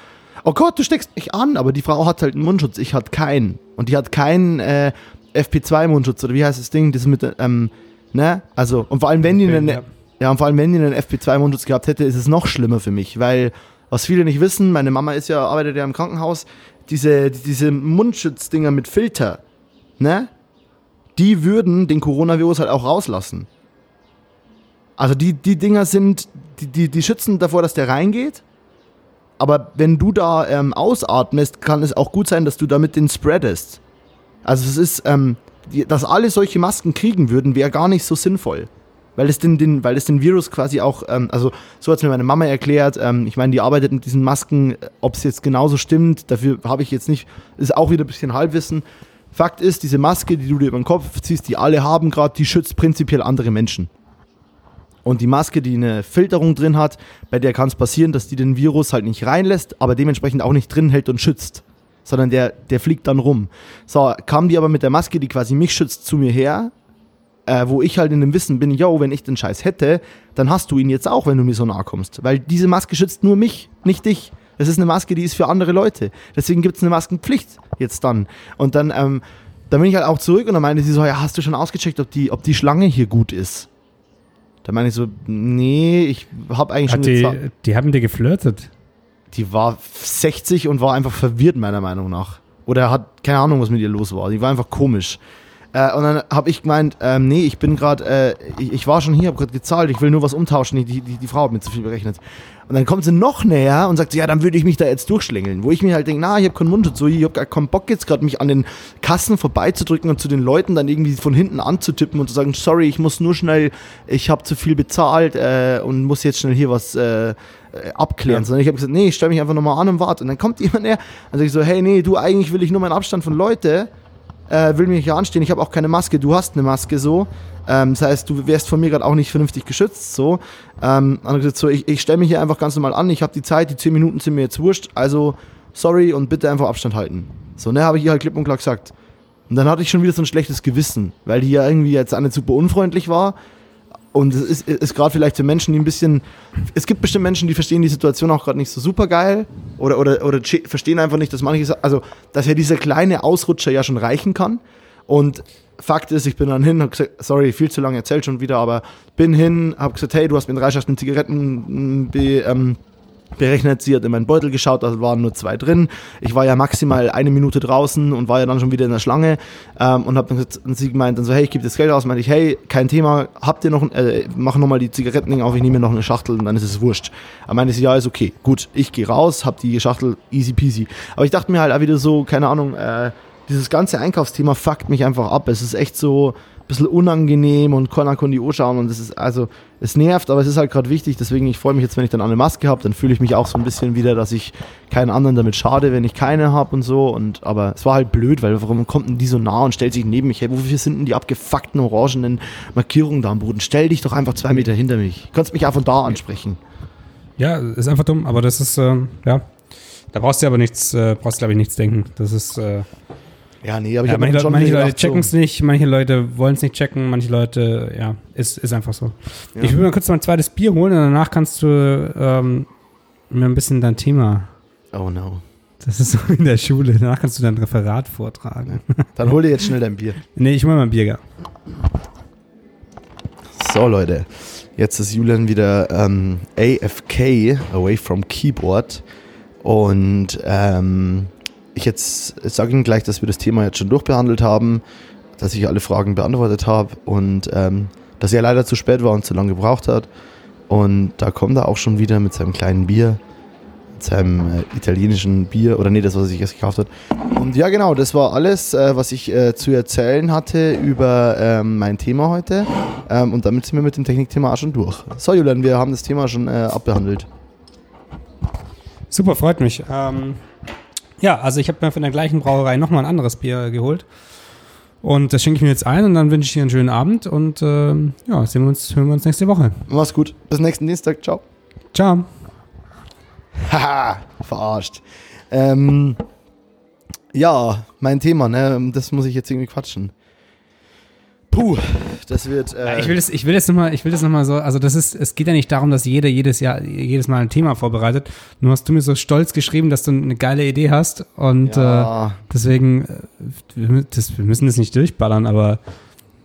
oh Gott, du steckst mich an, aber die Frau hat halt einen Mundschutz, ich hatte keinen. Und die hat keinen äh, FP2-Mundschutz oder wie heißt das Ding, das mit, ähm, ne, also, und vor allem, wenn die einen, Ja. und vor allem, wenn die einen FP2-Mundschutz gehabt hätte, ist es noch schlimmer für mich, weil, was viele nicht wissen, meine Mama ist ja, arbeitet ja im Krankenhaus, diese, diese Mundschutzdinger mit Filter, ne, die würden den Coronavirus halt auch rauslassen. Also die, die Dinger sind, die, die, die schützen davor, dass der reingeht. Aber wenn du da ähm, ausatmest, kann es auch gut sein, dass du damit den spreadest. Also es ist, ähm, die, dass alle solche Masken kriegen würden, wäre gar nicht so sinnvoll. Weil es den, den, weil es den Virus quasi auch, ähm, also so hat es mir meine Mama erklärt, ähm, ich meine, die arbeitet mit diesen Masken, ob es jetzt genauso stimmt, dafür habe ich jetzt nicht, ist auch wieder ein bisschen Halbwissen. Fakt ist, diese Maske, die du dir über den Kopf ziehst, die alle haben gerade, die schützt prinzipiell andere Menschen. Und die Maske, die eine Filterung drin hat, bei der kann es passieren, dass die den Virus halt nicht reinlässt, aber dementsprechend auch nicht drin hält und schützt. Sondern der, der fliegt dann rum. So, kam die aber mit der Maske, die quasi mich schützt, zu mir her, äh, wo ich halt in dem Wissen bin, yo, wenn ich den Scheiß hätte, dann hast du ihn jetzt auch, wenn du mir so nahe kommst. Weil diese Maske schützt nur mich, nicht dich. Es ist eine Maske, die ist für andere Leute. Deswegen gibt es eine Maskenpflicht jetzt dann. Und dann, ähm, dann bin ich halt auch zurück und dann meinte sie so, ja, hast du schon ausgecheckt, ob die, ob die Schlange hier gut ist? Da meine ich so, nee, ich habe eigentlich schon Hat die, gezahlt. die haben dir geflirtet. Die war 60 und war einfach verwirrt, meiner Meinung nach. Oder hat keine Ahnung, was mit ihr los war. Die war einfach komisch. Äh, und dann habe ich gemeint, ähm, nee, ich bin gerade, äh, ich, ich war schon hier, habe gerade gezahlt, ich will nur was umtauschen. Die, die, die Frau hat mir zu viel berechnet. Und dann kommt sie noch näher und sagt, ja, dann würde ich mich da jetzt durchschlängeln. Wo ich mir halt denke, na, ich habe keinen Mundschutz, so, ich habe gar keinen Bock jetzt gerade mich an den Kassen vorbeizudrücken und zu den Leuten dann irgendwie von hinten anzutippen und zu sagen, sorry, ich muss nur schnell, ich habe zu viel bezahlt äh, und muss jetzt schnell hier was äh, äh, abklären. Ja. Sondern ich habe gesagt, nee, ich stelle mich einfach nochmal an und warte. Und dann kommt *laughs* jemand näher und ich so, hey, nee, du, eigentlich will ich nur meinen Abstand von Leute äh, will mich hier anstehen, ich habe auch keine Maske, du hast eine Maske so. Ähm, das heißt, du wärst von mir gerade auch nicht vernünftig geschützt. So, ähm, gesagt, so ich, ich stelle mich hier einfach ganz normal an, ich habe die Zeit, die 10 Minuten sind mir jetzt wurscht, also sorry und bitte einfach Abstand halten. So, ne, habe ich ihr halt klipp und klar gesagt. Und dann hatte ich schon wieder so ein schlechtes Gewissen, weil die ja irgendwie jetzt nicht super unfreundlich war. Und es ist, ist gerade vielleicht für Menschen, die ein bisschen. Es gibt bestimmt Menschen, die verstehen die Situation auch gerade nicht so super geil oder, oder, oder verstehen einfach nicht, dass manche. Also, dass ja dieser kleine Ausrutscher ja schon reichen kann. Und Fakt ist, ich bin dann hin, hab gesagt, sorry, viel zu lange erzählt schon wieder, aber bin hin, hab gesagt, hey, du hast mir drei Schachteln Zigaretten be, ähm, berechnet. Sie hat in meinen Beutel geschaut, da waren nur zwei drin. Ich war ja maximal eine Minute draußen und war ja dann schon wieder in der Schlange ähm, und hab dann gesagt, und sie gemeint dann so, hey, ich gebe das Geld aus. Meinte ich, hey, kein Thema, habt ihr noch, äh, mach nochmal die Zigaretten auf, ich nehme mir noch eine Schachtel und dann ist es wurscht. Er meinte sie, ja, ist okay, gut, ich gehe raus, hab die Schachtel, easy peasy. Aber ich dachte mir halt auch wieder so, keine Ahnung, äh, dieses ganze Einkaufsthema fuckt mich einfach ab. Es ist echt so bisschen unangenehm und keiner kann die Uhr schauen und es ist, also, es nervt, aber es ist halt gerade wichtig, deswegen ich freue mich jetzt, wenn ich dann eine Maske habe, dann fühle ich mich auch so ein bisschen wieder, dass ich keinen anderen damit schade, wenn ich keine habe und so und, aber es war halt blöd, weil warum kommt denn die so nah und stellt sich neben mich, hey, wofür sind denn die abgefuckten orangenen Markierungen da am Boden? Stell dich doch einfach zwei Meter hinter mich. Du kannst mich auch von da ansprechen. Ja, ist einfach dumm, aber das ist, ähm, ja. Da brauchst du aber nichts, äh, brauchst glaube ich nichts denken. Das ist, äh, Ja, nee, aber ich ja, manche, schon manche Leute checken es nicht, manche Leute wollen es nicht checken, manche Leute, ja, ist, ist einfach so. Ja. Ich will mal kurz noch ein zweites Bier holen und danach kannst du ähm, mir ein bisschen dein Thema. Oh no. Das ist so *laughs* in der Schule. Danach kannst du dein Referat vortragen. *laughs* Dann hol dir jetzt schnell dein Bier. Nee, ich hol mal ein Bier. ja. So, Leute. Jetzt ist Julian wieder ähm, AFK, away from Keyboard. Und ähm, ich jetzt sage Ihnen gleich, dass wir das Thema jetzt schon durchbehandelt haben, dass ich alle Fragen beantwortet habe und ähm, dass er leider zu spät war und zu lange gebraucht hat. Und da kommt er auch schon wieder mit seinem kleinen Bier, mit seinem äh, italienischen Bier, oder nee, das, was er sich erst gekauft hat. Und ja, genau, das war alles, äh, was ich äh, zu erzählen hatte über ähm, mein Thema heute. Ähm, und damit sind wir mit dem Technikthema auch schon durch. So, Julian, wir haben das Thema schon äh, abbehandelt. Super, freut mich. Ähm, ja, also ich habe mir von der gleichen Brauerei nochmal ein anderes Bier geholt. Und das schenke ich mir jetzt ein und dann wünsche ich dir einen schönen Abend und ähm, ja, sehen wir uns, hören wir uns nächste Woche. Mach's gut. Bis nächsten Dienstag. Ciao. Ciao. Haha, *laughs* verarscht. Ähm, ja, mein Thema, ne? Das muss ich jetzt irgendwie quatschen. Puh, das wird. Äh, ich will das, ich will das nochmal, ich will das noch mal so, also das ist, es geht ja nicht darum, dass jeder jedes Jahr, jedes Mal ein Thema vorbereitet. Nur hast du mir so stolz geschrieben, dass du eine geile Idee hast und äh, ja, deswegen, äh, wir, mü- das, wir müssen das nicht durchballern, aber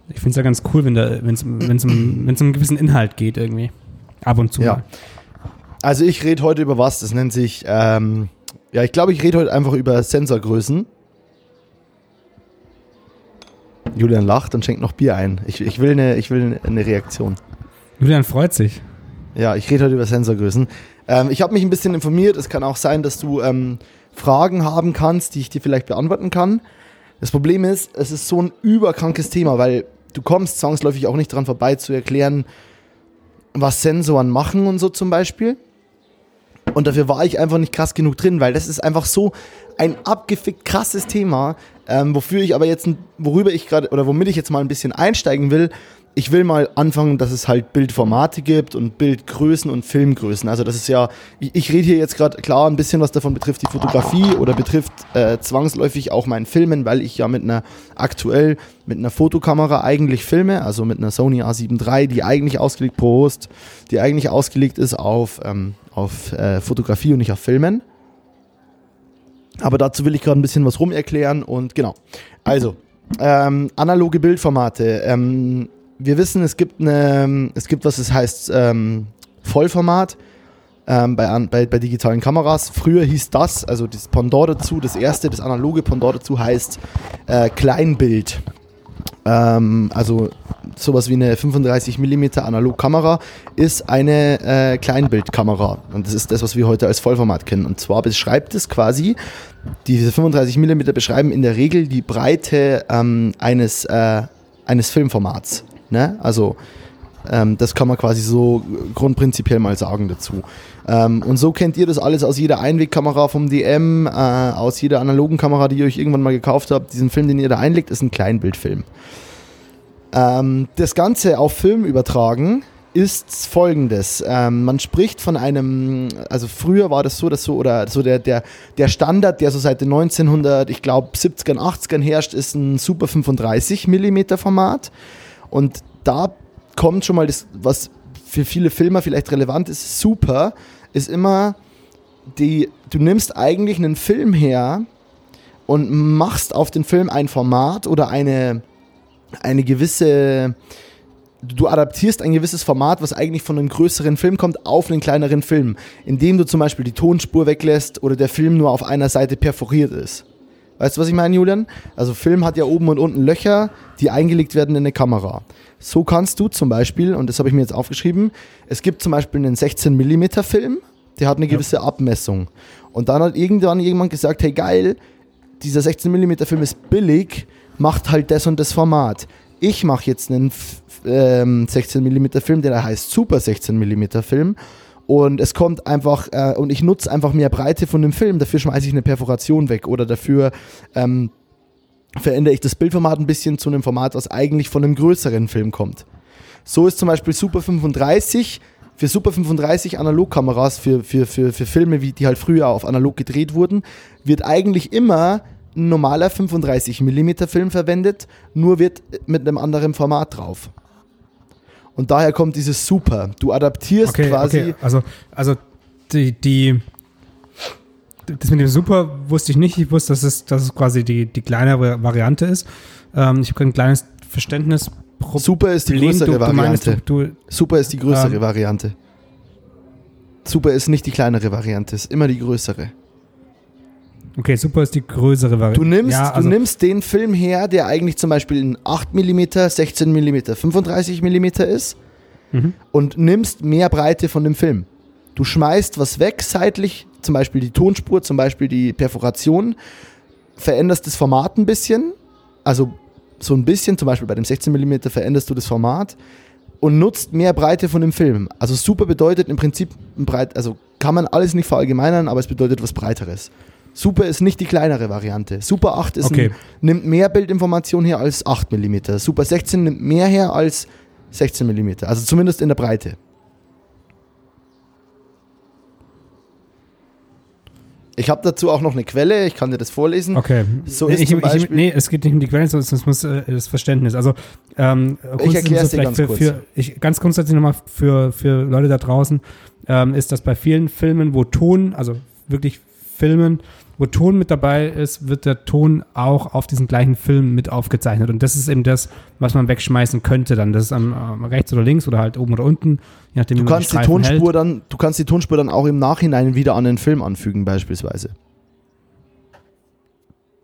ich finde es ja ganz cool, wenn da, wenn es wenn's um, wenn's um einen gewissen Inhalt geht irgendwie. Ab und zu Ja. mal. also ich rede heute über was, das nennt sich, ähm, ja, ich glaube, ich rede heute einfach über Sensorgrößen. Julian lacht und schenkt noch Bier ein. Ich, ich, will, eine, ich will eine Reaktion. Julian freut sich. Ja, ich rede heute über Sensorgrößen. Ähm, ich habe mich ein bisschen informiert. Es kann auch sein, dass du ähm, Fragen haben kannst, die ich dir vielleicht beantworten kann. Das Problem ist, es ist so ein überkrankes Thema, weil du kommst zwangsläufig auch nicht dran vorbei zu erklären, was Sensoren machen und so zum Beispiel. Und dafür war ich einfach nicht krass genug drin, weil das ist einfach so ein abgefickt krasses Thema, ähm, wofür ich aber jetzt, worüber ich gerade, oder womit ich jetzt mal ein bisschen einsteigen will. Ich will mal anfangen, dass es halt Bildformate gibt und Bildgrößen und Filmgrößen. Also das ist ja, ich, ich rede hier jetzt gerade klar ein bisschen, was davon betrifft die Fotografie oder betrifft äh, zwangsläufig auch mein Filmen, weil ich ja mit einer aktuell mit einer Fotokamera eigentlich filme, also mit einer Sony A7 III, die eigentlich ausgelegt Prost, die eigentlich ausgelegt ist auf, ähm, auf äh, Fotografie und nicht auf Filmen. Aber dazu will ich gerade ein bisschen was rum erklären und genau. Also, ähm, analoge Bildformate. Ähm, wir wissen, es gibt eine, es gibt was, es heißt ähm, Vollformat ähm, bei, bei, bei digitalen Kameras. Früher hieß das, also das Pendant dazu, das erste, das analoge Pendant dazu heißt äh, Kleinbild. Ähm, also sowas wie eine 35 mm Analogkamera ist eine äh, Kleinbildkamera. Und das ist das, was wir heute als Vollformat kennen. Und zwar beschreibt es quasi, diese 35 mm beschreiben in der Regel die Breite ähm, eines, äh, eines Filmformats. Ne? Also ähm, das kann man quasi so grundprinzipiell mal sagen dazu. Ähm, und so kennt ihr das alles aus jeder Einwegkamera vom DM, äh, aus jeder analogen Kamera, die ihr euch irgendwann mal gekauft habt. Diesen Film, den ihr da einlegt, ist ein Kleinbildfilm. Ähm, das Ganze auf Film übertragen ist folgendes. Ähm, man spricht von einem, also früher war das so, dass so, oder so der, der, der Standard, der so seit den 1900, ich glaube 70ern, 80ern herrscht, ist ein Super 35 mm Format. Und da kommt schon mal das, was für viele Filmer vielleicht relevant ist, super, ist immer die, du nimmst eigentlich einen Film her und machst auf den Film ein Format oder eine, eine gewisse, du adaptierst ein gewisses Format, was eigentlich von einem größeren Film kommt, auf einen kleineren Film, indem du zum Beispiel die Tonspur weglässt oder der Film nur auf einer Seite perforiert ist. Weißt du, was ich meine, Julian? Also Film hat ja oben und unten Löcher, die eingelegt werden in eine Kamera. So kannst du zum Beispiel, und das habe ich mir jetzt aufgeschrieben, es gibt zum Beispiel einen 16 mm Film, der hat eine gewisse ja. Abmessung. Und dann hat irgendwann jemand gesagt, hey geil, dieser 16 mm Film ist billig, macht halt das und das Format. Ich mache jetzt einen ähm, 16 mm Film, der heißt Super 16 mm Film und es kommt einfach, äh, und ich nutze einfach mehr Breite von dem Film, dafür schmeiße ich eine Perforation weg oder dafür ähm, verändere ich das Bildformat ein bisschen zu einem Format, was eigentlich von einem größeren Film kommt. So ist zum Beispiel Super 35 für Super 35 Analogkameras, für, für, für, für Filme, wie die halt früher auf analog gedreht wurden, wird eigentlich immer ein normaler 35 mm Film verwendet, nur wird mit einem anderen Format drauf. Und daher kommt dieses Super. Du adaptierst okay, quasi. Okay. Also, also die, die, das mit dem Super wusste ich nicht. Ich wusste, dass es, dass es quasi die, die kleinere Variante ist. Ähm, ich habe ein kleines Verständnis. Super ist die größere du, Variante. Du meinst, du, Super ist die größere ähm, Variante. Super ist nicht die kleinere Variante, ist immer die größere. Okay, Super ist die größere Variante. Du nimmst, ja, also du nimmst den Film her, der eigentlich zum Beispiel in 8 mm, 16 mm, 35 mm ist mhm. und nimmst mehr Breite von dem Film. Du schmeißt was weg seitlich, zum Beispiel die Tonspur, zum Beispiel die Perforation, veränderst das Format ein bisschen, also so ein bisschen, zum Beispiel bei dem 16 mm veränderst du das Format und nutzt mehr Breite von dem Film. Also super bedeutet im Prinzip, breit, also kann man alles nicht verallgemeinern, aber es bedeutet was Breiteres. Super ist nicht die kleinere Variante. Super 8 okay. ein, nimmt mehr Bildinformation her als 8 mm. Super 16 nimmt mehr her als 16 mm. Also zumindest in der Breite. Ich habe dazu auch noch eine Quelle, ich kann dir das vorlesen. Okay. So ist ich, zum Beispiel, ich, nee, es geht nicht um die Quelle, sondern es muss äh, das Verständnis. Also, ähm, ich erkläre es dir ganz für, kurz. Für, ich, ganz grundsätzlich nochmal für, für Leute da draußen, ähm, ist das bei vielen Filmen, wo Ton, also wirklich Filmen, wo Ton mit dabei ist, wird der Ton auch auf diesen gleichen Film mit aufgezeichnet. Und das ist eben das, was man wegschmeißen könnte dann. Das ist am, rechts oder links oder halt oben oder unten, je nachdem, du wie kannst die Tonspur hält. dann, Du kannst die Tonspur dann auch im Nachhinein wieder an den Film anfügen, beispielsweise.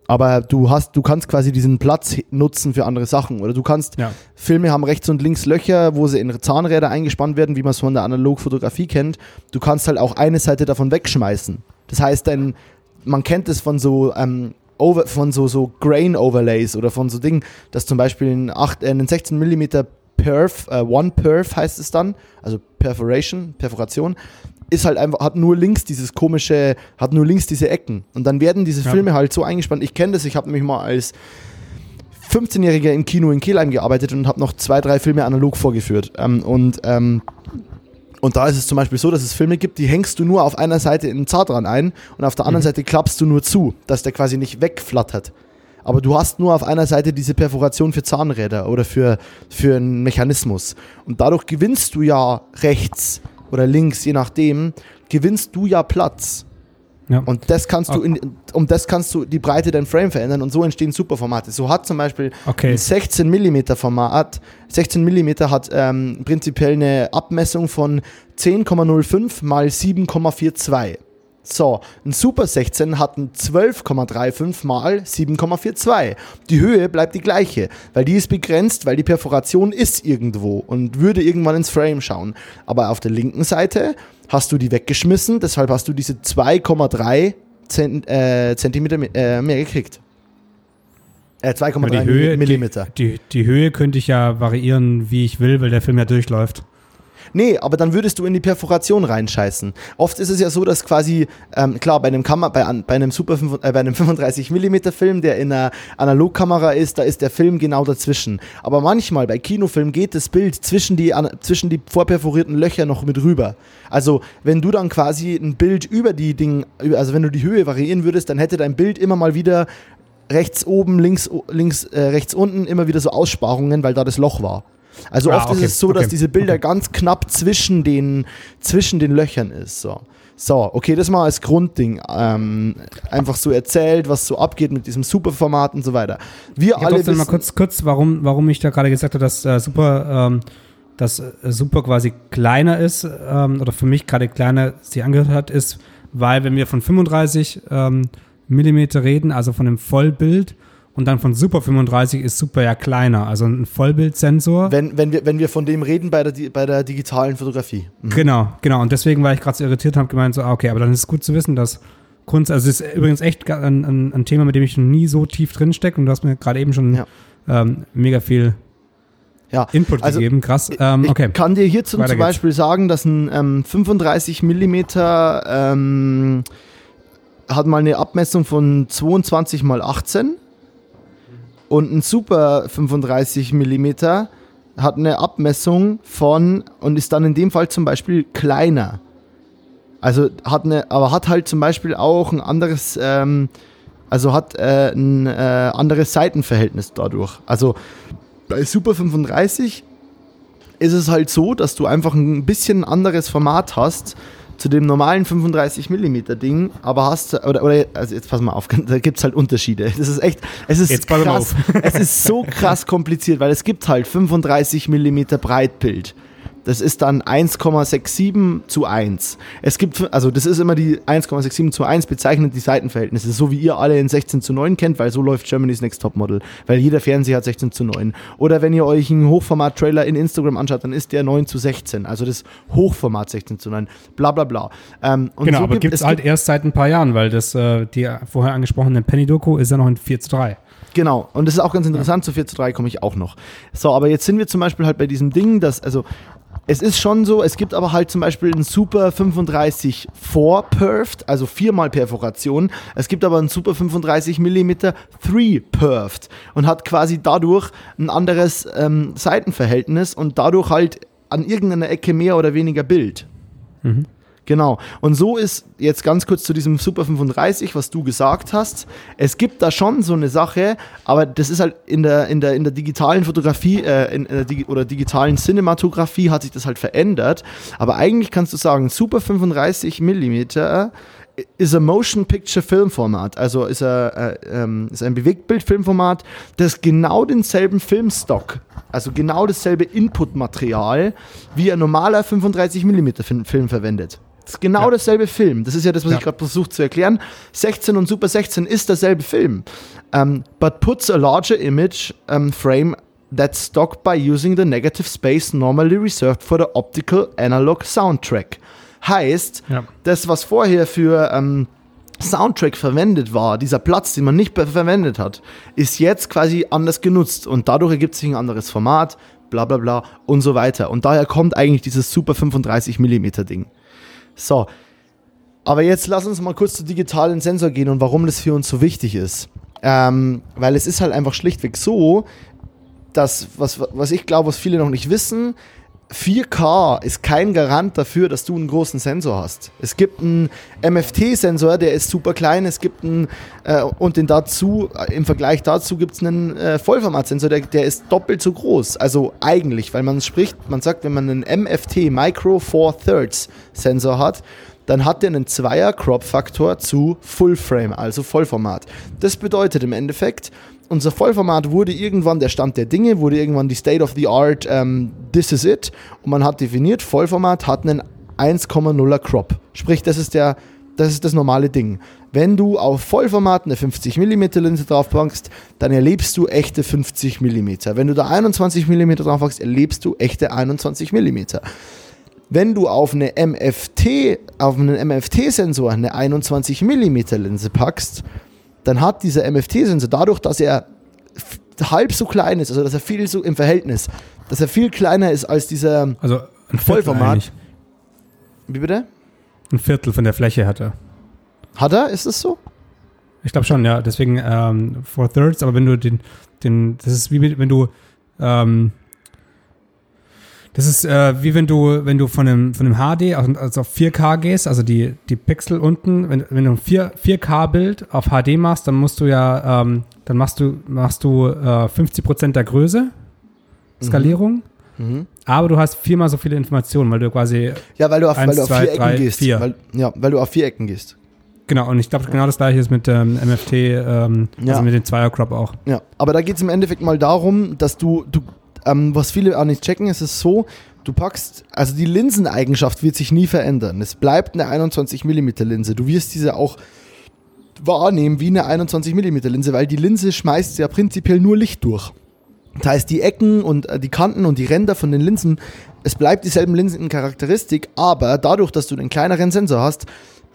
Aber du hast, du kannst quasi diesen Platz nutzen für andere Sachen. Oder du kannst, ja. Filme haben rechts und links Löcher, wo sie in Zahnräder eingespannt werden, wie man es von der Analogfotografie kennt. Du kannst halt auch eine Seite davon wegschmeißen. Das heißt, dein, man kennt es von so ähm, over, von so, so Grain Overlays oder von so Dingen, dass zum Beispiel ein, 8, äh, ein 16 mm Perf, äh, One Perf heißt es dann, also Perforation, Perforation, ist halt einfach, hat nur links dieses komische, hat nur links diese Ecken. Und dann werden diese ja. Filme halt so eingespannt. Ich kenne das, ich habe nämlich mal als 15-Jähriger im Kino in Kelheim gearbeitet und habe noch zwei, drei Filme analog vorgeführt. Ähm, und ähm, und da ist es zum Beispiel so, dass es Filme gibt, die hängst du nur auf einer Seite in den Zartran ein und auf der anderen mhm. Seite klappst du nur zu, dass der quasi nicht wegflattert. Aber du hast nur auf einer Seite diese Perforation für Zahnräder oder für, für einen Mechanismus. Und dadurch gewinnst du ja rechts oder links, je nachdem, gewinnst du ja Platz. Ja. Und das kannst du in, um das kannst du die Breite dein Frame verändern und so entstehen Superformate. So hat zum Beispiel okay. ein 16 mm Format, 16 mm hat ähm, prinzipiell eine Abmessung von 10,05 mal 7,42. So, ein Super 16 hat ein 12,35 mal 7,42. Die Höhe bleibt die gleiche, weil die ist begrenzt, weil die Perforation ist irgendwo und würde irgendwann ins Frame schauen. Aber auf der linken Seite hast du die weggeschmissen, deshalb hast du diese 2,3 Zent, äh, Zentimeter äh, mehr gekriegt. Äh, 2,3 Millimeter. Die, die, die Höhe könnte ich ja variieren, wie ich will, weil der Film ja durchläuft. Nee, aber dann würdest du in die Perforation reinscheißen. Oft ist es ja so, dass quasi, ähm, klar, bei einem, Kammer, bei, bei einem Super äh, bei einem 35 mm Film, der in einer Analogkamera ist, da ist der Film genau dazwischen. Aber manchmal bei Kinofilmen geht das Bild zwischen die, zwischen die vorperforierten Löcher noch mit rüber. Also, wenn du dann quasi ein Bild über die Dinge, also wenn du die Höhe variieren würdest, dann hätte dein Bild immer mal wieder rechts oben, links, links, äh, rechts unten immer wieder so Aussparungen, weil da das Loch war. Also Ah, oft okay, ist es so, dass okay, diese Bilder okay. ganz knapp zwischen den, zwischen den Löchern ist. So. So, okay, das mal als Grundding. Ähm, einfach so erzählt, was so abgeht mit diesem Superformat und so weiter. Wir Ich alle trotzdem mal wissen, kurz, kurz warum, warum ich da gerade gesagt habe, dass äh, Super, ähm, dass äh, Super quasi kleiner ist ähm, oder für mich gerade kleiner sie angehört hat, ist, weil wenn wir von 35 ähm, Millimeter reden, also von dem Vollbild und dann von Super 35 ist Super ja kleiner, also ein Vollbildsensor. wenn, wenn, wir, wenn wir von dem reden bei der, bei der digitalen Fotografie. Mhm. Genau, genau. Und deswegen war ich gerade so irritiert, habe gemeint, so, ah, okay, aber dann ist es gut zu wissen, dass Kunst, also es ist übrigens echt ein, ein, ein Thema, mit dem ich noch nie so tief drin stecke und du hast mir gerade eben schon Ja. ähm, mega viel Ja, Input also gegeben, krass. Ähm, ich okay. kann dir hierzu Weiter zum geht's. Beispiel sagen, dass ein ähm, 35 Millimeter ähm, hat mal eine Abmessung von 22 mal 18 und ein Super 35 Millimeter hat eine Abmessung von und ist dann in dem Fall zum Beispiel kleiner. Also hat eine, aber hat halt zum Beispiel auch ein anderes, ähm, also hat äh, ein äh, anderes Seitenverhältnis dadurch. Also bei Super 35 ist es halt so, dass du einfach ein bisschen anderes Format hast zu dem normalen 35 mm Ding, aber hast oder, oder also jetzt pass mal auf, *laughs* da gibt es halt Unterschiede. Das ist echt, es ist Jetzt krass, *laughs* es ist so krass kompliziert, weil es gibt halt 35 mm Breitbild. Das ist dann 1,67 zu 1. Es gibt, also das ist immer die 1,67 zu 1 bezeichnet die Seitenverhältnisse, so wie ihr alle in 16 zu 9 kennt, weil so läuft Germany's Next Topmodel, weil jeder Fernseher hat 16 zu 9. Oder wenn ihr euch einen Hochformat-Trailer in Instagram anschaut, dann ist der 9 zu 16, also das Hochformat 16 zu 9, bla bla bla. Ähm, und Genau, so aber gibt es halt erst seit ein paar Jahren, weil das, äh, die vorher angesprochene Penny-Doku ist ja noch in 4 zu 3. Genau, und das ist auch ganz interessant, zu 4 zu 3 komme ich auch noch. So, aber jetzt sind wir zum Beispiel halt bei diesem Ding, dass, also, es ist schon so, es gibt aber halt zum Beispiel einen Super 35 4 Perfed, also viermal Perforation. Es gibt aber einen Super 35 mm 3 Perfed und hat quasi dadurch ein anderes ähm, Seitenverhältnis und dadurch halt an irgendeiner Ecke mehr oder weniger Bild. Genau. Und so ist jetzt ganz kurz zu diesem Super 35, was du gesagt hast. Es gibt da schon so eine Sache, aber das ist halt in der, in der, in der digitalen Fotografie äh, in, in der oder digitalen Cinematografie hat sich das halt verändert. Aber eigentlich kannst du sagen, Super 35 Millimeter ist ein Motion Picture Filmformat, also ist, ein, äh, ähm, ist ein Bewegtbild-Filmformat, das genau denselben Filmstock, also genau dasselbe Inputmaterial wie ein normaler 35 mm Film verwendet. Das ist genau Ja. dasselbe Film. Das ist ja das, was Ja. ich gerade versucht zu erklären. 16 und Super 16 ist derselbe Film, um, but puts a larger image um, frame that's stocked by using the negative space normally reserved for the optical analog soundtrack. Heißt, Ja. das, was vorher für ähm, Soundtrack verwendet war, dieser Platz, den man nicht verwendet hat, ist jetzt quasi anders genutzt und dadurch ergibt sich ein anderes Format, bla bla bla und so weiter. Und daher kommt eigentlich dieses Super 35 mm Ding. So, aber jetzt lass uns mal kurz zu digitalen Sensor gehen und warum das für uns so wichtig ist. Ähm, weil es ist halt einfach schlichtweg so, dass, was, was ich glaube, was viele noch nicht wissen, 4K ist kein Garant dafür, dass du einen großen Sensor hast. Es gibt einen MFT-Sensor, der ist super klein. Es gibt einen, äh, und den dazu, äh, im Vergleich dazu gibt es einen äh, Vollformatsensor, der, der ist doppelt so groß. Also eigentlich, weil man spricht, man sagt, wenn man einen MFT Micro Four Thirds Sensor hat, dann hat der einen Zweier-Crop-Faktor zu Full-Frame, also Vollformat. Das bedeutet im Endeffekt, unser Vollformat wurde irgendwann der Stand der Dinge, wurde irgendwann die State of the Art, ähm, this is it. Und man hat definiert, Vollformat hat einen 1,0er Crop. Sprich, das ist, der, das ist das normale Ding. Wenn du auf Vollformat eine 50 mm Linse draufpackst, dann erlebst du echte 50 mm. Wenn du da 21 mm draufpackst, erlebst du echte 21 mm. Wenn du auf eine MFT, auf einen MFT-Sensor eine 21 mm Linse packst, dann hat dieser MFT-Sensor dadurch, dass er halb so klein ist, also dass er viel so im Verhältnis, dass er viel kleiner ist als dieser, Also ein Vollformat. eigentlich. wie bitte? Ein Viertel von der Fläche hat er. Hat er? Ist das so? Ich glaube schon, ja. Deswegen ähm, Four Thirds, aber wenn du den, den, das ist wie mit- wenn du, ähm, das ist äh, wie wenn du, wenn du von einem, von einem HD also also auf 4K gehst, also die, die Pixel unten, wenn, wenn du ein 4, 4K-Bild auf HD machst, dann musst du ja, ähm, dann machst du, machst du äh, 50% der Größe, Skalierung. aber du hast viermal so viele Informationen, weil du quasi, Ja, weil du auf, Eins, weil du auf zwei, vier Ecken drei, gehst. vier. Weil, ja, weil du auf vier Ecken gehst. genau, und ich glaube, genau das gleiche ist mit ähm, MFT, ähm, Ja. also mit dem Zweier-Crop auch. Ja, aber da geht es im Endeffekt mal darum, dass du, du ähm, was viele auch nicht checken, ist es so, du packst, also die Linseneigenschaft wird sich nie verändern. Es bleibt eine 21 mm Linse. Du wirst diese auch wahrnehmen wie eine 21 mm Linse, weil die Linse schmeißt ja prinzipiell nur Licht durch. Das heißt, die Ecken und äh, die Kanten und die Ränder von den Linsen, es bleibt dieselben Linsencharakteristik, aber dadurch, dass du den kleineren Sensor hast,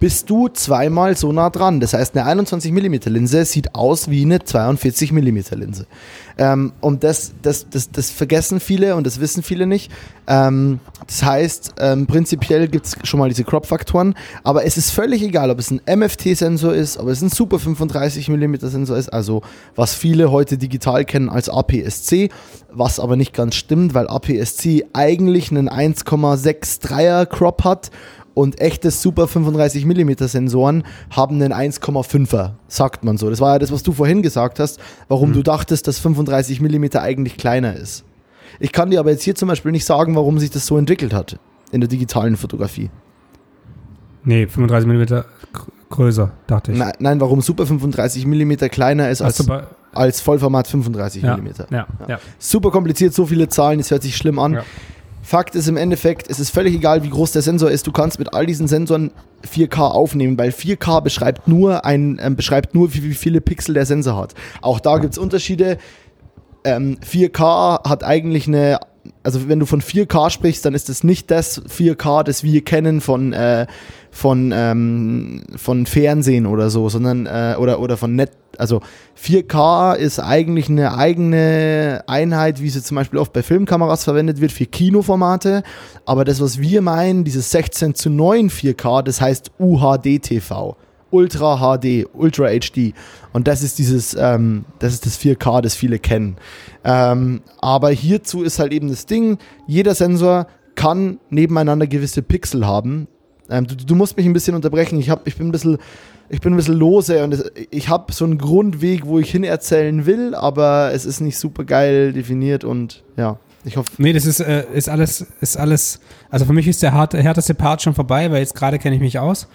bist du zweimal so nah dran. Das heißt, eine 21 mm Linse sieht aus wie eine 42 mm Linse. Ähm, und das, das, das, das vergessen viele und das wissen viele nicht. Ähm, das heißt, ähm, prinzipiell gibt es schon mal diese Crop-Faktoren, aber es ist völlig egal, ob es ein MFT-Sensor ist, ob es ein Super 35 mm Sensor ist, also was viele heute digital kennen als APS-C, was aber nicht ganz stimmt, weil APS-C eigentlich einen 1,63er Crop hat und echtes Super 35 mm Sensoren haben einen 1,5er, sagt man so. Das war ja das, was du vorhin gesagt hast, warum du dachtest, dass 35 mm eigentlich kleiner ist. Ich kann dir aber jetzt hier zum Beispiel nicht sagen, warum sich das so entwickelt hat in der digitalen Fotografie. Nee, 35 mm größer, dachte ich. Nein, nein, warum Super 35 mm kleiner ist als, als Vollformat 35 Ja, mm. ja, ja. Super kompliziert, so viele Zahlen, es hört sich schlimm an. Fakt ist im Endeffekt, es ist völlig egal, wie groß der Sensor ist. Du kannst mit all diesen Sensoren 4K aufnehmen, weil 4K beschreibt nur, ein, ähm, beschreibt nur wie, wie viele Pixel der Sensor hat. Auch da gibt es Unterschiede. Ähm, 4K hat eigentlich eine, also wenn du von 4K sprichst, dann ist es nicht das 4K, das wir kennen von, äh, von, ähm, von Fernsehen oder so, sondern äh, oder, oder von Net. Also 4K ist eigentlich eine eigene Einheit, wie sie zum Beispiel oft bei Filmkameras verwendet wird, für Kinoformate. Aber das, was wir meinen, dieses 16 zu 9 4K, das heißt UHD-TV. Ultra HD, Ultra HD. Und das ist dieses, ähm, das ist das 4K, das viele kennen. Ähm, aber hierzu ist halt eben das Ding, jeder Sensor kann nebeneinander gewisse Pixel haben. Ähm, du, du musst mich ein bisschen unterbrechen. Ich, hab, ich bin ein bisschen, ich bin ein bisschen lose und es, ich habe so einen Grundweg, wo ich hin erzählen will, aber es ist nicht super geil definiert und ja, ich hoffe. Nee, das ist, äh, ist alles, ist alles, also für mich ist der harte, härteste Part schon vorbei, weil jetzt gerade kenne ich mich aus.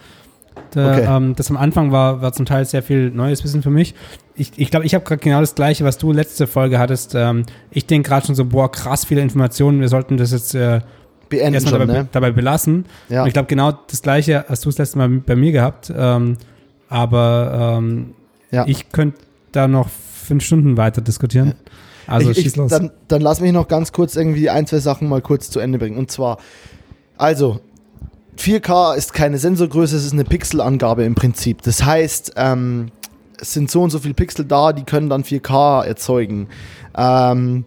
Da, Okay. ähm, das am Anfang war, war zum Teil sehr viel neues Wissen für mich. Ich glaube, ich, glaub, ich habe gerade genau das gleiche, was du letzte Folge hattest. Ähm, ich denke gerade schon so, boah, krass viele Informationen, wir sollten das jetzt äh, Beenden erstmal schon, dabei, ne? dabei belassen. Ja. Und ich glaube, genau das gleiche hast du das letzte Mal bei mir gehabt. Ähm, aber ähm, ja. ich könnte da noch fünf Stunden weiter diskutieren. Also ich, ich, schieß los. Dann, dann lass mich noch ganz kurz irgendwie ein, zwei Sachen mal kurz zu Ende bringen. Und zwar, also, 4K ist keine Sensorgröße, es ist eine Pixelangabe im Prinzip. Das heißt, ähm, es sind so und so viele Pixel da, die können dann 4K erzeugen. Ähm,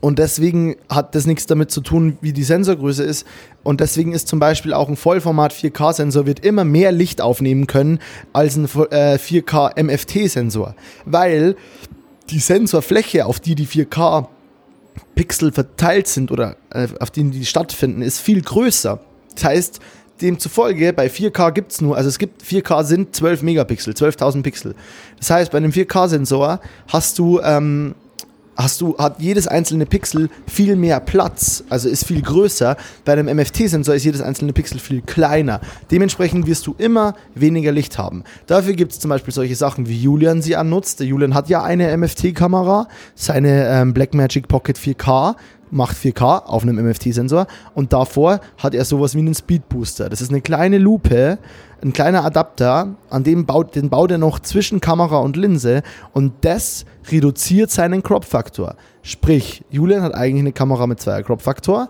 und deswegen hat das nichts damit zu tun, wie die Sensorgröße ist. Und deswegen ist zum Beispiel auch ein Vollformat 4K-Sensor wird immer mehr Licht aufnehmen können als ein äh, 4K MFT-Sensor. Weil die Sensorfläche, auf die die 4K Pixel verteilt sind oder äh, auf denen die stattfinden, ist viel größer. Das heißt, demzufolge bei 4K gibt es nur, also es gibt 4K sind 12 Megapixel, 12.000 Pixel. Das heißt, bei einem 4K-Sensor hast du, ähm, hast du, hat jedes einzelne Pixel viel mehr Platz, also ist viel größer. Bei einem MFT-Sensor ist jedes einzelne Pixel viel kleiner. Dementsprechend wirst du immer weniger Licht haben. Dafür gibt es zum Beispiel solche Sachen, wie Julian sie annutzt. Der Julian hat ja eine MFT-Kamera, seine ähm, Blackmagic Pocket 4K macht 4K auf einem MFT-Sensor und davor hat er sowas wie einen Speed Booster. Das ist eine kleine Lupe, ein kleiner Adapter, an dem baut, den baut er noch zwischen Kamera und Linse und das reduziert seinen Crop-Faktor. Sprich, Julian hat eigentlich eine Kamera mit zweier Crop-Faktor,